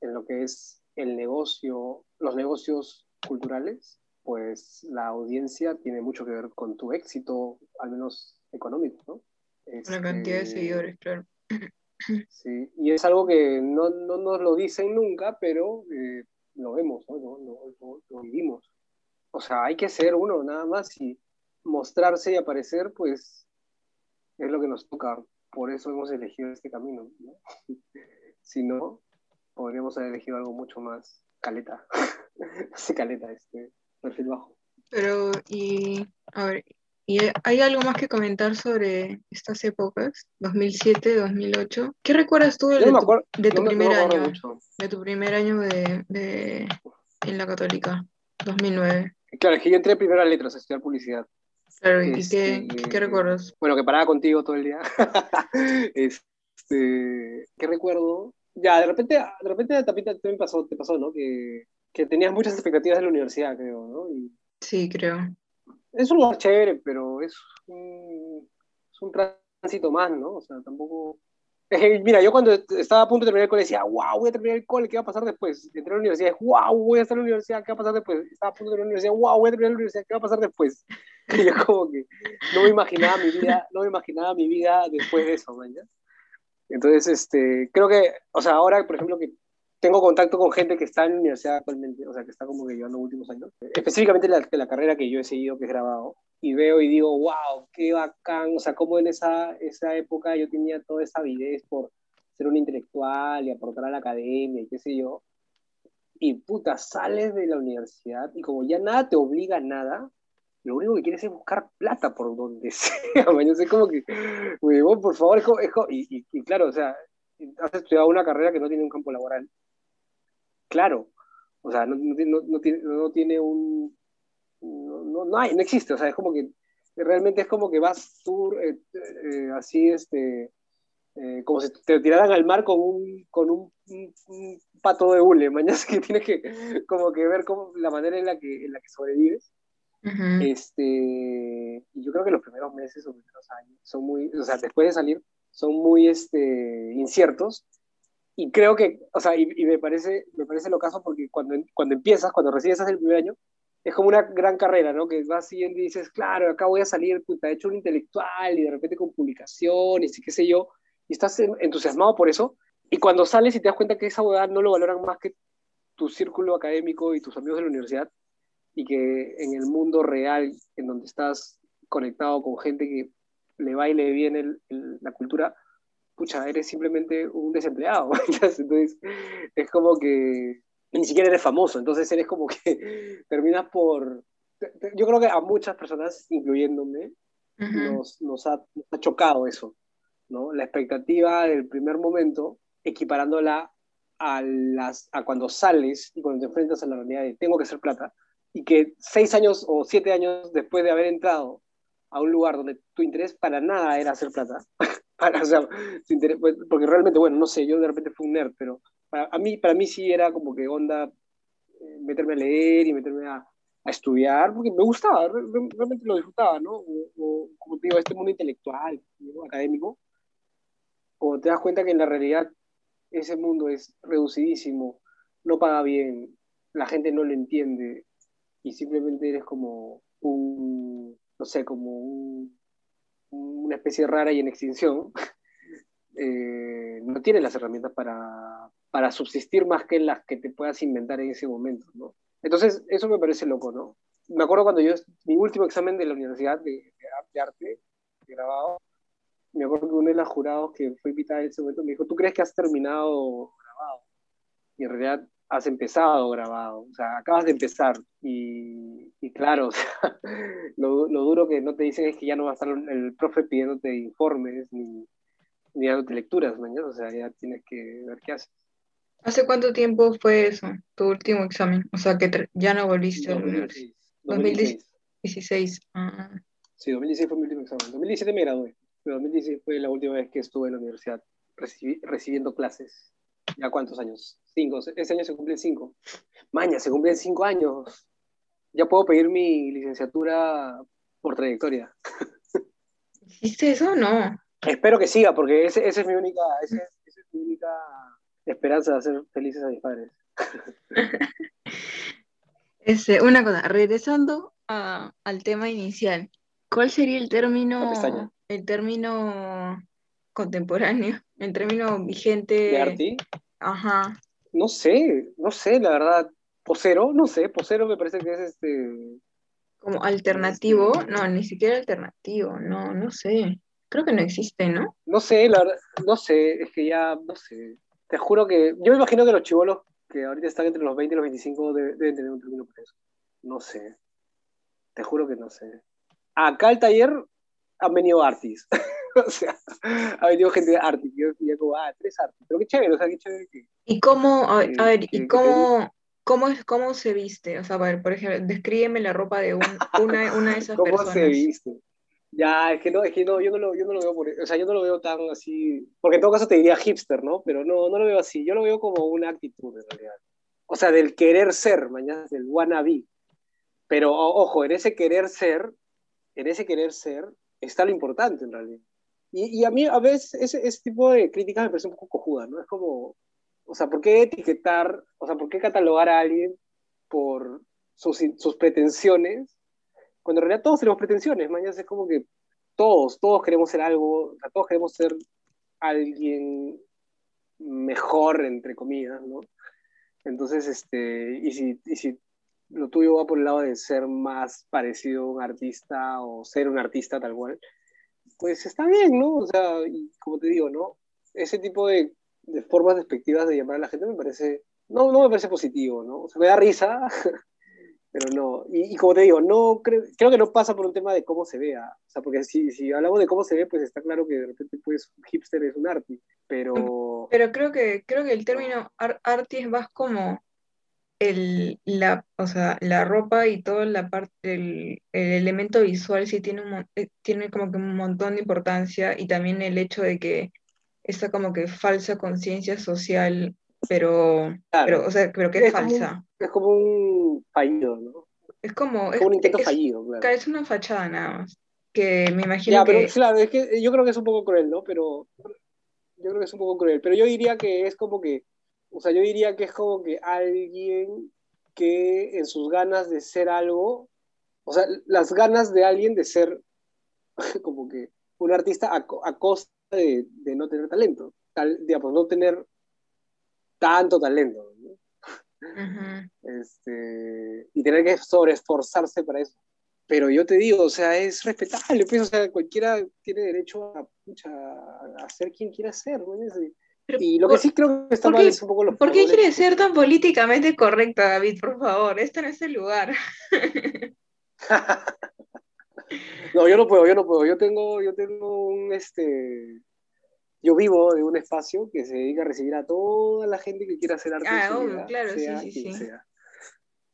en lo que es el negocio, los negocios culturales, pues la audiencia tiene mucho que ver con tu éxito, al menos económico, ¿no? La cantidad de este, seguidores, claro. Sí, y es algo que no, no nos lo dicen nunca, pero eh, lo vemos, ¿no? Lo, lo, vivimos. O sea, hay que ser uno nada más y mostrarse y aparecer, pues es lo que nos toca. Por eso hemos elegido este camino. ¿no? *laughs* si no, podríamos haber elegido algo mucho más caleta. *laughs* sí, caleta, este perfil bajo. Pero, y, a ver, ¿Y hay algo más que comentar sobre estas épocas, 2007, 2008? ¿Qué recuerdas tú de, tu, primer año? De tu primer año de, en la católica, 2009. Claro, es que yo entré primero a letras a estudiar publicidad. Claro, ¿y qué, este, qué, recuerdas? Bueno, que paraba contigo todo el día. *laughs* este, ¿Qué recuerdo? Ya, de repente, de repente también, pasó, te pasó, ¿no? Que, que tenías muchas expectativas de la universidad, creo, ¿no? Sí, creo es un lugar chévere, pero es un, es un tránsito más, ¿no? O sea, tampoco... Mira, yo cuando estaba a punto de terminar el cole decía, wow, voy a terminar el cole, ¿qué va a pasar después? Entré a la universidad, wow, voy a estar en la universidad, ¿qué va a pasar después? Estaba a punto de terminar la universidad, wow, voy a terminar la universidad, ¿qué va a pasar después? *laughs* Y yo como que no me imaginaba mi vida, no me imaginaba mi vida después de eso, ¿no? Entonces, este, creo que, o sea, ahora, por ejemplo, que tengo contacto con gente que está en la universidad actualmente, o sea, que está como que llevando últimos años, específicamente la, la carrera que yo he seguido, que he grabado, y veo y digo, wow, qué bacán, o sea, como en esa, esa época yo tenía toda esa avidez por ser un intelectual y aportar a la academia y qué sé yo, y puta, sales de la universidad y como ya nada te obliga a nada, lo único que quieres es buscar plata por donde *laughs* sea, yo sé como que, huevón, por favor, es y, y, claro, o sea, has estudiado una carrera que no tiene un campo laboral, claro. O sea, no, no, no tiene, no tiene un... No, no, hay, no existe. O sea, es como que realmente es como que vas tú eh, eh, así, este, eh, como si te tiraran al mar con un, con un, pato de hule, *laughs* mañana que tienes que como que ver cómo, la manera en la que, en la que sobrevives. este, y yo creo que los primeros meses o primeros años son muy, o sea, después de salir, son muy este, inciertos y creo que, o sea, y, me parece, me parece lo caso porque cuando, cuando empiezas, cuando recién estás el primer año, es como una gran carrera, ¿no? Que vas siguiendo y dices, claro, acá voy a salir, puta, he hecho un intelectual y de repente con publicaciones y qué sé yo, y estás entusiasmado por eso, y cuando sales y te das cuenta que esa boda no lo valoran más que tu círculo académico y tus amigos de la universidad, y que en el mundo real, en donde estás conectado con gente que le va y le viene la cultura, pucha, eres simplemente un desempleado. *laughs* Entonces, es como que ni siquiera eres famoso, entonces eres como que *laughs* terminas por... Yo creo que a muchas personas, incluyéndome, nos, nos, ha, chocado eso, ¿no? La expectativa del primer momento, equiparándola a, las, a cuando sales y cuando te enfrentas a la realidad de tengo que hacer plata, y que seis años o siete años después de haber entrado a un lugar donde tu interés para nada era hacer plata, *laughs* para, o pues, porque realmente, bueno, no sé, yo de repente fui un nerd, pero para, a mí, para mí sí era como que onda eh, meterme a leer y meterme a, a estudiar, porque me gustaba, realmente lo disfrutaba, ¿no? O, como te digo, este mundo intelectual, académico, o te das cuenta que en la realidad ese mundo es reducidísimo, no paga bien, la gente no lo entiende y simplemente eres como un, no sé, como una especie rara y en extinción, *laughs* eh, no tienes las herramientas para, para, subsistir más que las que te puedas inventar en ese momento, ¿no? Entonces, eso me parece loco, ¿no? Me acuerdo cuando yo, mi último examen de la universidad de, de arte, de grabado, me acuerdo que uno de los jurados que fue invitada en ese momento me dijo, ¿tú crees que has terminado grabado? Y en realidad has empezado grabado, o sea, acabas de empezar. Y, y claro, *laughs* o sea, lo, lo, duro que no te dicen es que ya no va a estar el profe pidiéndote informes ni, ni dándote lecturas, mañana, o sea, ya tienes que ver qué haces. ¿Hace cuánto tiempo fue eso, tu último examen? O sea, que ya no volviste a la universidad. 2016. 2016. Ah. Sí, 2016 fue mi último examen. 2017 me gradué, pero 2016 fue la última vez que estuve en la universidad recibiendo clases. ¿Ya cuántos años? Cinco. Ese año se cumplen cinco. Maña, se cumplen cinco años. Ya puedo pedir mi licenciatura por trayectoria. ¿Hiciste eso o no? Espero que siga, porque esa es mi única, esa es, mi única esperanza de hacer felices a mis padres. *laughs* Este, una cosa, regresando al tema inicial, ¿cuál sería el término, el término contemporáneo, el término vigente? ¿De arte? Ajá. No sé, no sé, la verdad. Posero, no sé, posero me parece que es este. Como alternativo, este, no, ni siquiera alternativo, no, no sé. Creo que no existe, ¿no? No sé, la verdad, no sé, es que ya, no sé. Te juro que, yo me imagino que los chivolos que ahorita están entre los 20 y los 25 deben, tener un término por eso. No sé. Te juro que no sé. Acá al taller han venido artis. *laughs* *laughs* o sea, ha venido gente de artis. Yo decía como, ah, tres artis. Pero qué chévere, o sea, qué chévere que... ¿Y cómo, a, ver, ¿y cómo, cómo, es, cómo se viste? O sea, a ver, por ejemplo, descríbeme la ropa de un, una, una de esas personas. ¿Cómo se viste? Ya, es que no, es que no, yo no lo, yo no lo veo por, o sea, yo no lo veo tan así, porque en todo caso te diría hipster, ¿no? Pero no, no lo veo así, yo lo veo como una actitud en realidad. O sea, del querer ser, mañana del wannabe. Pero ojo, en ese querer ser, en ese querer ser, está lo importante en realidad. Y, a mí a veces ese, ese, tipo de críticas me parece un poco cojuda, ¿no? Es como, o sea, ¿por qué etiquetar, o sea, por qué catalogar a alguien por sus, sus pretensiones cuando en realidad todos tenemos pretensiones, mañana es como que todos, todos queremos ser algo, todos queremos ser alguien mejor, entre comillas, ¿no? Entonces, este, y si, y si lo tuyo va por el lado de ser más parecido a un artista o ser un artista tal cual, pues está bien, ¿no? O sea, y como te digo, ¿no? Ese tipo de, de formas despectivas de llamar a la gente me parece, no, no me parece positivo, ¿no? O sea, me da risa, *laughs* pero no, y, como te digo, no creo, creo que no pasa por un tema de cómo se vea, o sea, porque si, si hablamos de cómo se ve, pues está claro que de repente pues hipster es un arti, pero... Pero creo que, creo que el término arti es más como el, la, o sea, la ropa y toda la parte, el, el, elemento visual sí tiene, un, eh, tiene como que un montón de importancia y también el hecho de que esta como que falsa conciencia social pero, pero, o sea, pero que es, falsa. es como un fallido, ¿no? Es como, es, un intento fallido, claro. Es una fachada nada más. Que me imagino ya, que... pero claro, es que yo creo que es un poco cruel, ¿no? Pero yo creo que es un poco cruel. Pero yo diría que es como que, o sea, yo diría que es como que alguien que en sus ganas de ser algo, o sea, las ganas de alguien de ser *laughs* como que un artista a, a costa de, de, no tener talento, tal, digamos, no tener tanto talento. este, y tener que sobreesforzarse para eso. pero yo te digo, o sea, es respetable, pues, o sea, cualquiera tiene derecho a, a, ser quien quiera ser, ¿no? Y lo que sí creo que está mal es un poco los ¿Por qué quieres ser tan políticamente correcta, David? Por favor, este no es el lugar. *laughs* no, yo no puedo, yo no puedo. Yo tengo, yo tengo un, este, yo vivo de un espacio que se dedica a recibir a toda la gente que quiera hacer arte. Ah, claro, sí, sí, sí.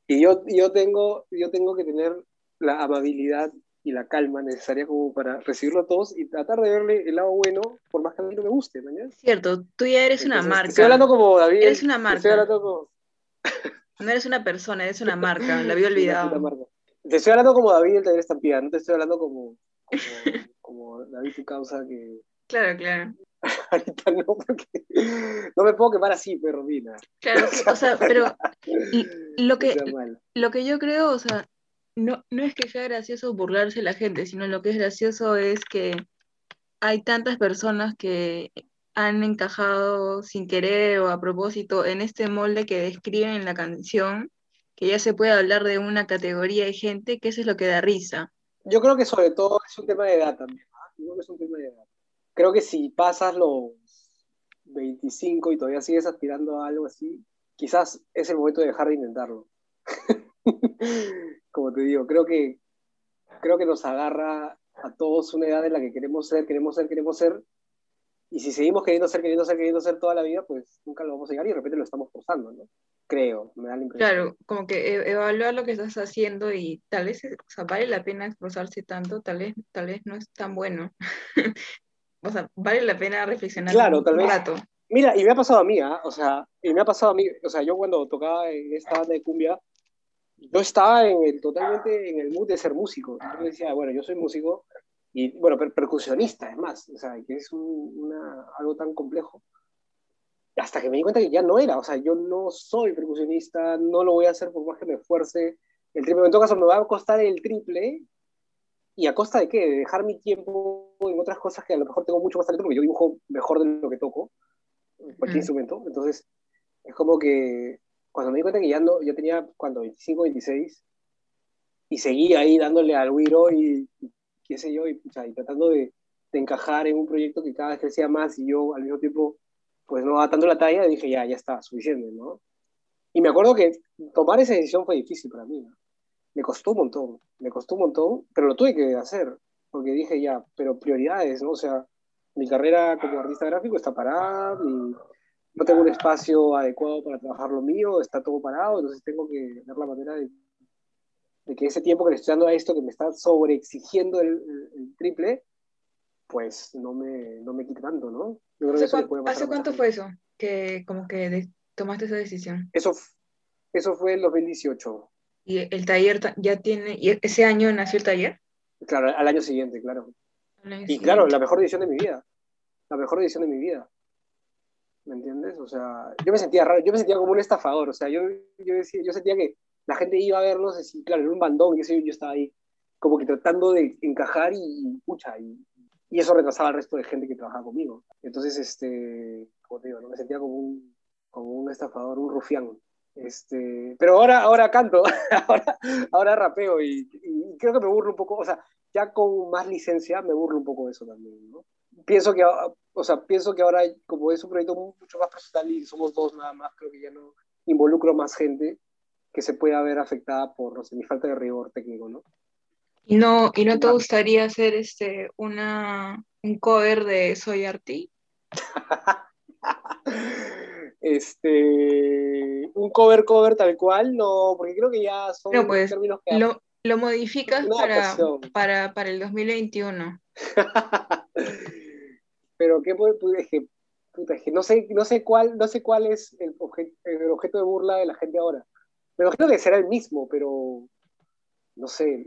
Y yo, yo, tengo, yo tengo que tener la amabilidad y la calma necesaria como para recibirlo a todos y tratar de verle el lado bueno, por más que a mí no me guste, ¿mañana? Cierto, tú ya eres una marca. Estoy hablando como David. Eres una marca. Estoy hablando como... No eres una persona, eres una marca, la había *laughs* olvidado. Te estoy hablando como David el taller estampida, no te estoy hablando como, como, como David tu causa que... Claro, claro. *laughs* Ahorita no, porque no me puedo quemar así, pero mira. Claro, o sea, pero *laughs* lo que, lo que yo creo, o sea, no, no es que sea gracioso burlarse de la gente, sino lo que es gracioso es que hay tantas personas que han encajado sin querer o a propósito en este molde que describen en la canción, que ya se puede hablar de una categoría de gente, que eso es lo que da risa. Yo creo que sobre todo es un tema de edad también. Creo que. Creo que si pasas los 25 y todavía sigues aspirando a algo así, quizás es el momento de dejar de intentarlo. *laughs* *laughs* como te digo, creo que, creo que nos agarra a todos una edad en la que queremos ser, queremos ser, queremos ser, y si seguimos queriendo ser, queriendo ser, queriendo ser toda la vida, pues nunca lo vamos a llegar y de repente lo estamos forzando, ¿no? Creo, me da la impresión. Claro, como que e, evaluar lo que estás haciendo y tal vez, o sea, vale la pena esforzarse tanto, tal vez, tal vez no es tan bueno. *laughs* o sea, vale la pena reflexionar claro, tal vez, rato. Mira, y me ha pasado a mí, ¿ah? o sea, y me ha pasado a mí, o sea, yo cuando tocaba en esta banda de cumbia, yo estaba en el, totalmente en el mood de ser músico. Yo decía, bueno, yo soy músico y, bueno, percusionista, es más, o sea, que es una, algo tan complejo. Hasta que me di cuenta que ya no era, o sea, yo no soy percusionista, no lo voy a hacer por más que me esfuerce. El triple, en todo caso, me va a costar el triple. ¿Y a costa de qué? De dejar mi tiempo en otras cosas que a lo mejor tengo mucho más talento, porque yo dibujo mejor de lo que toco, cualquier instrumento. Entonces, es como que cuando me di cuenta que ya, no, ya tenía, cuando 25, 26, y seguía ahí dándole al Wiro y, qué sé yo, y, tratando de, de, encajar en un proyecto que cada vez crecía más y yo al mismo tiempo, pues no dando la talla, dije, ya, ya está, suficiente, ¿no? Y me acuerdo que tomar esa decisión fue difícil para mí, Me costó un montón, me costó un montón, pero lo tuve que hacer, porque dije, ya, pero prioridades, ¿no? O sea, mi carrera como artista gráfico está parada, mi, no tengo un espacio adecuado para trabajar lo mío, está todo parado, entonces tengo que ver la manera de, que ese tiempo que le estoy dando a esto, que me está sobreexigiendo el, el, triple, pues no me, no me quite tanto, ¿no? ¿Hace, cuánto fue eso? Que como que tomaste esa decisión. Eso, eso fue en 2018. ¿Y el taller ya tiene, y ese año nació el taller? Claro, al año siguiente, claro. y claro, la mejor edición de mi vida. La mejor edición de mi vida. ¿Me entiendes? O sea, yo me sentía raro, yo me sentía como un estafador, o sea, yo, yo, decía, yo sentía que la gente iba a verlos, y claro, era un bandón, y yo, estaba ahí como que tratando de encajar y, pucha, y, y, eso retrasaba al resto de gente que trabajaba conmigo. Entonces, este, como te digo, ¿no? me sentía como un, como un estafador, un rufián. Este, pero ahora, ahora canto, *laughs* ahora, ahora rapeo y, y, creo que me burlo un poco, o sea, ya con más licencia me burlo un poco de eso también, ¿no? Pienso que o sea, pienso que ahora, como es un proyecto mucho más personal y somos dos nada más, creo que ya no involucro más gente que se pueda ver afectada por, no sé, mi falta de rigor técnico, ¿no? ¿Y no, y no te gustaría hacer este, una, un cover de Soy Arti? *laughs* este, un cover cover tal cual, no, porque creo que ya son no, pues, términos que... Lo, lo modificas para, para, para el 2021. *laughs* pero qué es que, puta, es que no sé, no sé cuál, no sé cuál es el, el objeto de burla de la gente ahora. Me imagino que será el mismo, pero no sé,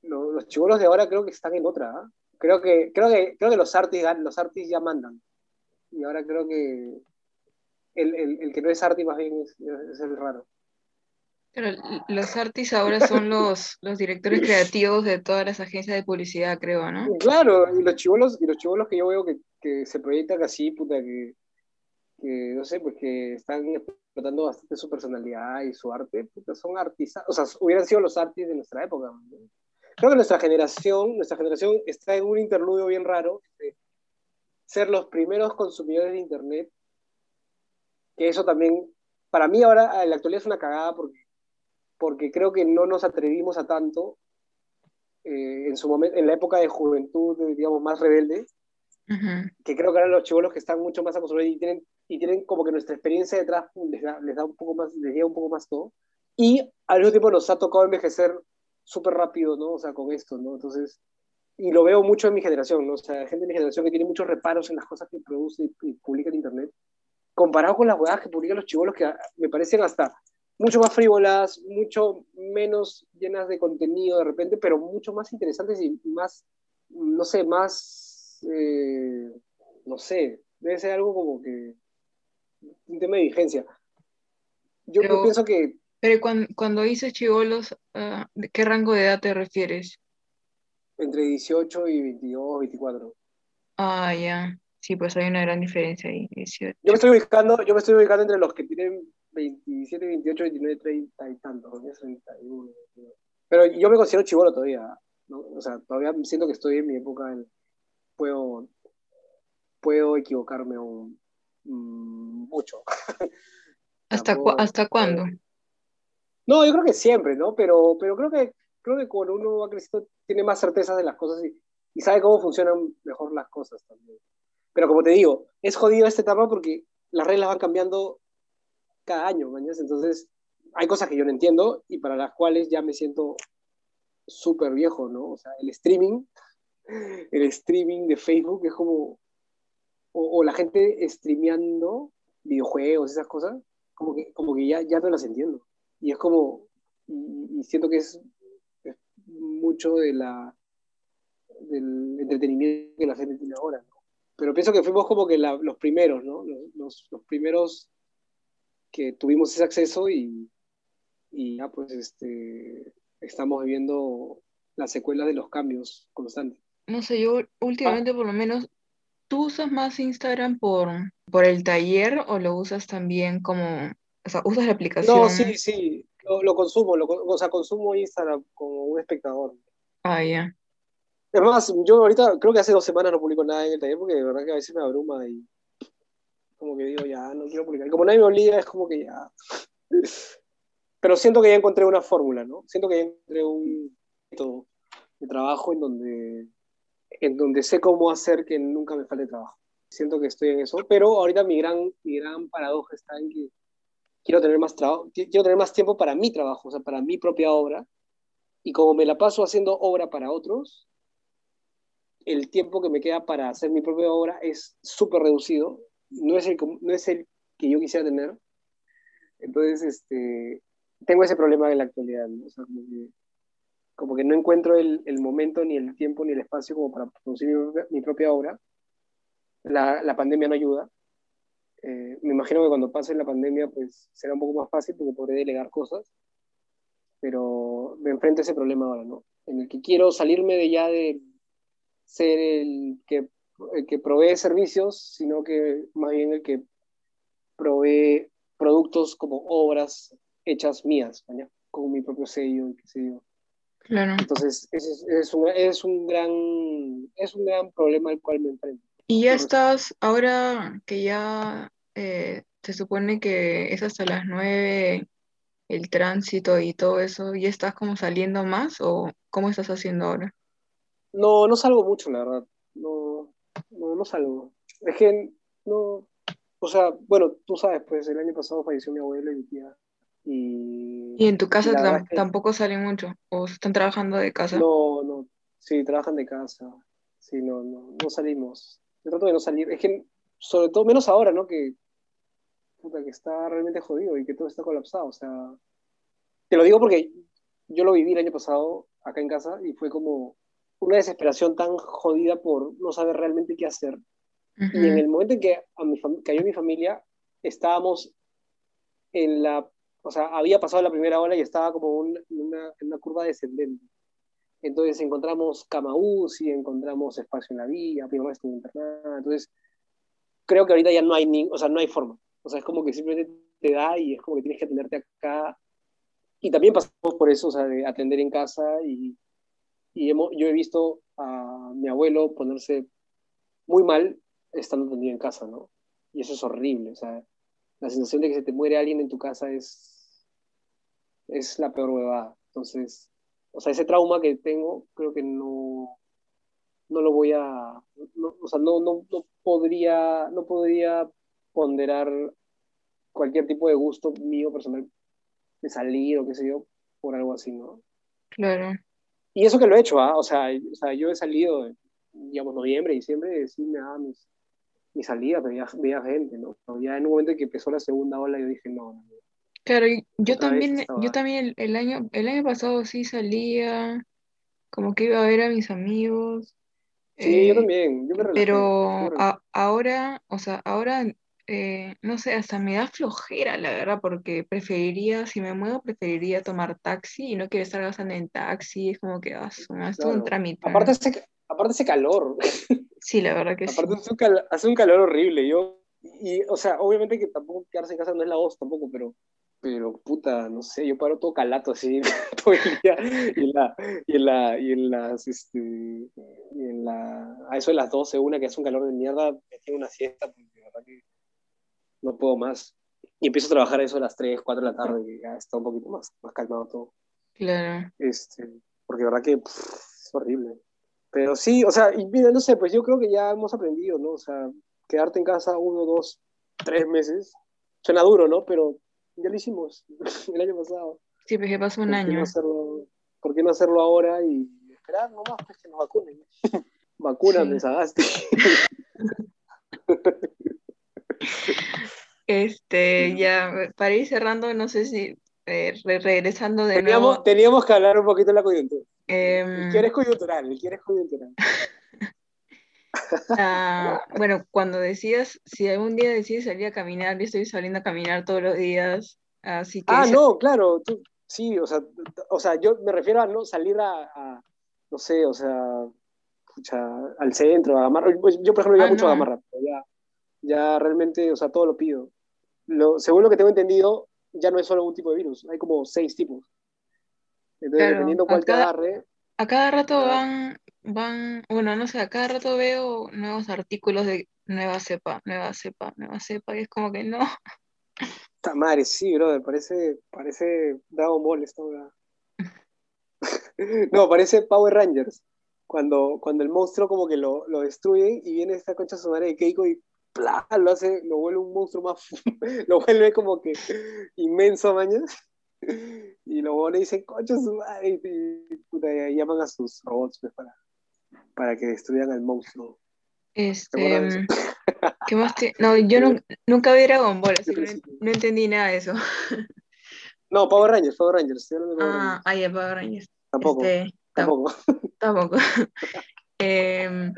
los chivolos de ahora creo que están en otra. ¿ah? Creo que, creo que, creo que los artis, los artis ya mandan. Y ahora creo que el, el, el que no es arti más bien es, es el raro. Pero los artis ahora son los, los directores creativos de todas las agencias de publicidad, creo, ¿no? Claro, y los chivolos, y los chivolos que yo veo que, que se proyectan así, puta, que, que, no sé, pues que están explotando bastante su personalidad y su arte, puta, son artistas, o sea, hubieran sido los artistas de nuestra época. creo que nuestra generación, nuestra generación está en un interludio bien raro, de ser los primeros consumidores de Internet, que eso también, para mí ahora en la actualidad es una cagada porque, porque creo que no nos atrevimos a tanto eh, en su momento, en la época de juventud, digamos, más rebelde, que creo que ahora los chivolos que están mucho más acostumbrados y tienen, y tienen como que nuestra experiencia detrás les da, les da un poco más, les da un poco más todo. Y al mismo tiempo nos ha tocado envejecer súper rápido, ¿no? O sea, con esto, ¿no? Entonces, y lo veo mucho en mi generación, ¿no? O sea, gente de mi generación que tiene muchos reparos en las cosas que produce y, publica en Internet, comparado con las huevadas que publican los chivolos que me parecen hasta mucho más frívolas, mucho menos llenas de contenido de repente, pero mucho más interesantes y más, no sé, más, eh, no sé, debe ser algo como que un tema de vigencia. Yo, pienso que... Pero cuando, cuando dices chivolos, ah, ¿de qué rango de edad te refieres? Entre 18 y 22, 24. Ah, ya. Sí, pues hay una gran diferencia ahí. Yo me estoy ubicando, yo me estoy ubicando entre los que tienen 27, 28, 29, 30 y tantos. Pero yo me considero chivolo todavía. ¿no? O sea, todavía siento que estoy en mi época. Puedo, puedo equivocarme un, mm, mucho. *laughs* ¿Hasta, ¿Hasta cuándo? No, yo creo que siempre, ¿no? Pero, pero creo que creo que cuando uno va creciendo tiene más certeza de las cosas y, y sabe cómo funcionan mejor las cosas también. Pero como te digo, es jodido esta etapa porque las reglas van cambiando cada año, mañana. Entonces, hay cosas que yo no entiendo y para las cuales ya me siento súper viejo, ¿no? O sea, el streaming, el streaming de Facebook es como, o, la gente streameando videojuegos, esas cosas, como que, como que ya, ya no las entiendo. Y es como, y, siento que es, mucho de la, del entretenimiento que la gente tiene ahora. Pero pienso que fuimos como que los primeros, ¿no? Los, los, primeros que tuvimos ese acceso y, y ya pues este, estamos viviendo las secuelas de los cambios constantes. No sé, yo últimamente por lo menos, ¿tú usas más Instagram por, por el taller o lo usas también como, o sea, usas la aplicación? No, sí, sí, lo, consumo, lo, o sea, consumo Instagram como un espectador. Ah, ya. Es más, yo ahorita creo que hace dos semanas no publico nada en el taller porque de verdad que a veces me abruma y como que digo, ya, no quiero publicar. Y como nadie me obliga, es como que ya. *laughs* Pero siento que ya encontré una fórmula, ¿no? Siento que ya encontré un método de trabajo en donde, en donde sé cómo hacer que nunca me falte trabajo. Siento que estoy en eso, pero ahorita mi gran, mi gran paradoja está en que quiero tener más trabajo, quiero tener más tiempo para mi trabajo, o sea, para mi propia obra. Y como me la paso haciendo obra para otros, el tiempo que me queda para hacer mi propia obra es súper reducido. No es, el, no es el que yo quisiera tener. Entonces, este, tengo ese problema en la actualidad. O sea, como, que, no encuentro el, el, momento, ni el tiempo, ni el espacio como para producir mi propia, obra. La, la pandemia no ayuda. Eh, me imagino que cuando pase la pandemia pues será un poco más fácil porque podré delegar cosas, pero me enfrento a ese problema ahora, ¿no? En el que quiero salirme de ya de ser el que, que provee servicios, sino que más bien el que provee productos como obras hechas mías, con mi propio sello, qué sé yo. Claro. Entonces, es, es, un, es, un gran, es un gran problema al cual me enfrento. Y ya estás, ahora que ya eh, se supone que es hasta las 9 el tránsito y todo eso, ¿y estás como saliendo más o cómo estás haciendo ahora? No, no salgo mucho, la verdad. No, no, no salgo. Es que no, o sea, bueno, tú sabes, pues el año pasado falleció mi abuelo y mi tía. Y, ¿Y en tu casa tampoco salen mucho? ¿O están trabajando de casa? No, no, sí, trabajan de casa. Sí, no, no, no salimos. Yo trato de no salir. Es que, sobre todo, menos ahora, ¿no? Que que está realmente jodido y que todo está colapsado. O sea, te lo digo porque yo lo viví el año pasado acá en casa y fue como una desesperación tan jodida por no saber realmente qué hacer. Y en el momento en que a mi cayó mi familia, estábamos en la, o sea, había pasado la primera ola y estaba como en una curva descendente. Entonces encontramos cama y encontramos espacio en la vía, mi mamá estuvo internada. Entonces, creo que ahorita ya no hay, ni, o sea, no hay forma. O sea, es como que simplemente te da y es como que tienes que atenderte acá. Y también pasamos por eso, o sea, de atender en casa y, y hemos, yo he visto a mi abuelo ponerse muy mal estando tendido en casa, ¿no? Y eso es horrible, o sea, la sensación de que se te muere alguien en tu casa es, es la peor huevada. Entonces, o sea, ese trauma que tengo, creo que no, no lo voy a, o sea, no, no, no, podría, no podría ponderar cualquier tipo de gusto mío personal de salir o qué sé yo, por algo así, ¿no? Claro. Y eso que lo he hecho, ¿ah? O, sea, o sea, yo he salido, digamos, noviembre, diciembre, sí me daba mis, mis salidas, veía, veía gente, ¿no? Ya en un momento que empezó la segunda ola, yo dije, no, no. Claro, yo también, yo también el, año, el año pasado sí salía, como que iba a ver a mis amigos. Sí, yo eh, también, yo me relajé, Pero ahora, o sea, ahora eh, no sé, hasta me da flojera, la verdad, porque preferiría, si me muevo, preferiría tomar taxi y no quiero estar gastando en taxi, es como que ah, es todo un trámite. Aparte, ese, aparte ese calor. *laughs* Sí, la verdad que sí. Aparte hace un, calor, horrible, yo, y, o sea, obviamente que tampoco quedarse en casa no es la voz tampoco, pero, pero puta, no sé, yo paro todo calato así *laughs* todo el día, y en la, y en la, y en las, este, y en la, a eso de las 12, una que hace un calor de mierda, me tengo una siesta, porque de verdad que no puedo más. Y empiezo a trabajar eso a las 3, 4 de la tarde, y ya está un poquito más, más calmado todo. Claro. Este, porque de verdad que es horrible. Pero sí, o sea, y mira, no sé, pues yo creo que ya hemos aprendido, ¿no? O sea, quedarte en casa uno, dos, tres meses, suena duro, ¿no? Pero ya lo hicimos *laughs* el año pasado. Sí, pues ya pasó un año. ¿Por qué no hacerlo ahora y esperar nomás pues, que nos vacunen? *laughs* Vacunan, me sagaste. *laughs* Este, ya, para ir cerrando, no sé si eh, regresando de teníamos, nuevo. Teníamos que hablar un poquito de la coyuntura. Eh, el que eres coyuntural, el que eres coyuntural. Ah, bueno, cuando decías, si algún día decides salir a caminar, yo estoy saliendo a caminar todos los días, así que... Ah, no, claro, tú, sí, o sea, o sea, yo me refiero a no salir a, no sé, o sea, al centro, a Gamarra. Pues, yo, por ejemplo, iba ah, mucho a Gamarra, pero ya, ya realmente, o sea, todo lo pido. Lo, según lo que tengo entendido, ya no es solo un tipo de virus, hay como seis tipos. Entonces, dependiendo cuál te agarre. A cada rato van, van, bueno, no sé, a cada rato veo nuevos artículos de nueva cepa, nueva cepa, nueva cepa, y es como que no. Está madre, sí, brother, parece, parece Dragon Ball esta *laughs* no, parece Power Rangers. Cuando, cuando el monstruo como que lo, lo destruye y viene esta concha su madre de Keiko y lo hace, lo vuelve un monstruo más, *laughs* lo vuelve como que inmenso, mañana. *laughs* Y luego le dicen, coche su madre, y, llaman a sus robots pues, para, para que destruyan al monstruo. Este, *laughs* ¿qué más No, yo nunca vi Dragon Ball, así que no, entendí nada de eso. No, Power Rangers, Power Rangers. ah, ah, ya, Power Rangers. Tampoco. Este, tampoco. *laughs* Tampoco. eh,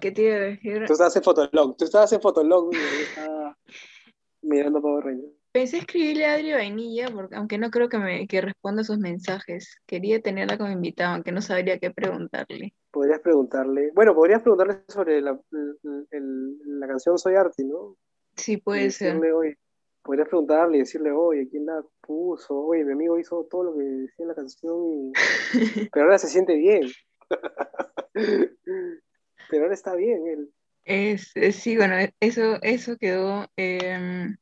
¿Qué te iba a decir? Tú estabas en Fotolog, tú estabas en Fotolog y mirando Power Rangers. Pensé escribirle a Adri Vainilla, porque, aunque no creo que, me, que responda a sus mensajes. Quería tenerla como invitada, aunque no sabría qué preguntarle. Podrías preguntarle, bueno, podrías preguntarle sobre la, la canción Soy Arti, ¿no? Sí, puede ser. podrías preguntarle y decirle, oye, ¿quién la puso? Oye, mi amigo hizo todo lo que decía en la canción, *laughs* pero ahora se siente bien. pero ahora está bien él. Es, sí, bueno, eso, eso quedó. Em,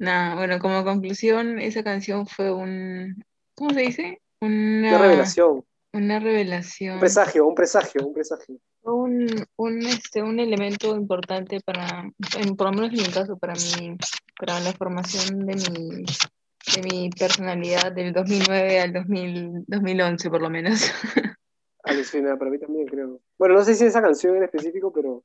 nada, bueno, como conclusión, esa canción fue un. ¿Cómo se dice? Una, revelación. Una revelación. Un presagio, un presagio, un presagio. Un, un, este, un elemento importante para, por lo menos en mi caso, para mí, para la formación de mi, de mi personalidad del 2009 al 2000, 2011, por lo menos. *laughs* Alucina, para mí también creo. Bueno, no sé si esa canción en específico, pero,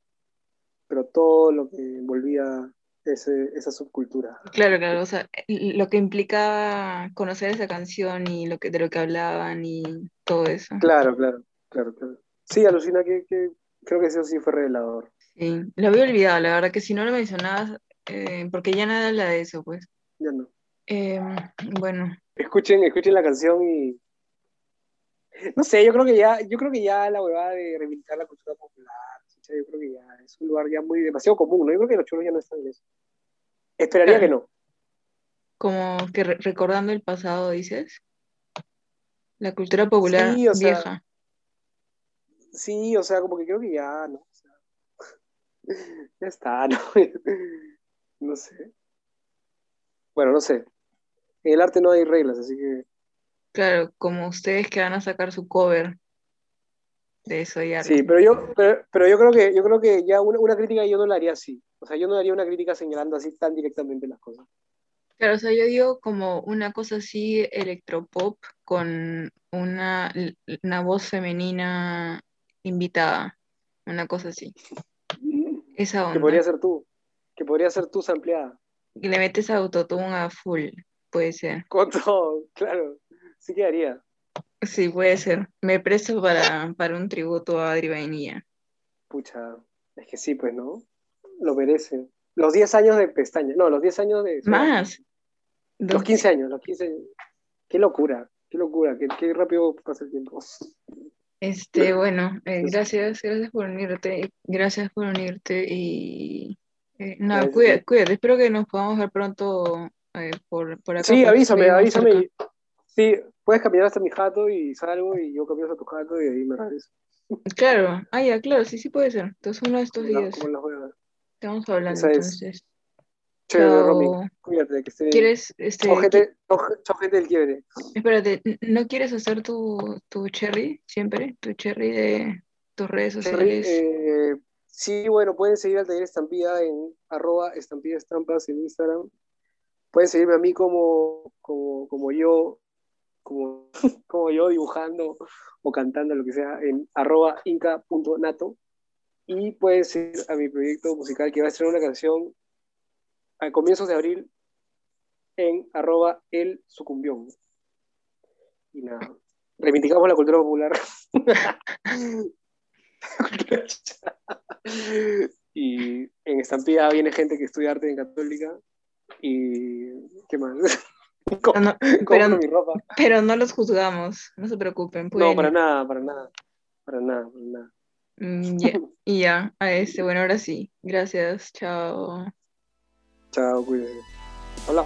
pero todo lo que envolvía ese, esa subcultura. Claro, claro, o sea, lo que implicaba conocer esa canción y lo que, de lo que hablaban y todo eso. Claro, claro, claro, claro. Sí, alucina que, que creo que eso sí fue revelador. Sí, lo había olvidado, la verdad que si no lo mencionabas, eh, porque ya nada habla de eso, pues. Ya no. Em, bueno. Escuchen, escuchen la canción y, no sé, yo creo que ya, yo creo que ya la huevada de reivindicar la cultura popular, yo creo que ya es un lugar ya muy demasiado común, ¿no? Yo creo que los chulos ya no están en eso. Esperaría que no. Como que recordando el pasado, dices. La cultura popular vieja. Sí, o sea, como que creo que ya, ¿no? O sea, *laughs* ya está, ¿no? *laughs* no sé. Bueno, no sé. En el arte no hay reglas, así que. Claro, como ustedes que van a sacar su cover de eso ya. Sí, pero yo, pero, pero yo creo que yo creo que ya una, una, crítica yo no la haría así. O sea, yo no haría una crítica señalando así tan directamente las cosas. Claro, o sea, yo digo como una cosa así electropop con una, una voz femenina invitada, una cosa así. Esa onda. Que podría ser tú, que podría ser tú ampliada. Y le metes autotune a full, puede ser. Con todo, *laughs* claro, sí quedaría. Sí, puede ser. Me presto para, para un tributo a Adri Vainilla. Pucha, es que sí, pues, ¿no? Lo merece. Los 10 años de pestaña, no, los 10 años de... Más. Los 15 años, los 15 años. Qué locura, qué locura, qué, qué rápido pasa el tiempo. Este, *laughs* bueno, eh, gracias, gracias por unirte, gracias por unirte y eh, nada, cuídate, cuídate, espero que nos podamos ver pronto eh, por, por acá. Sí, avísame, avísame. Sí, puedes caminar hasta mi jato y salgo y yo camino hasta tu jato y ahí me regreso. Claro, ah, ya, claro, sí, sí puede ser. Entonces uno de estos días. Estamos hablando entonces. Chévere, Romy. Cuídate, que esté ¿Quieres, este, gente, gente del quiebre. Espérate, ¿no quieres hacer tu, tu cherry siempre? Tu cherry de tus redes sociales. Eh, sí, bueno, pueden seguir al taller Estampida en arroba estampida estampas en Instagram. Pueden seguirme a mí como, como, como yo, como, *laughs* como yo dibujando o cantando, lo que sea, en arroba inca.nato. Y pueden seguir a mi proyecto musical que va a ser una canción a comienzos de abril en arroba el sucumbión. Y nada, reivindicamos la cultura popular. *laughs* y en Estampida viene gente que estudia arte en Católica. Y qué más. No, *laughs* pero, mi ropa. pero no los juzgamos, no se preocupen. No, para nada, para nada. Para nada, para nada. Mm, *laughs* y ya, a este, bueno, ahora sí. Gracias, chao. Chao, cuídense. Hola.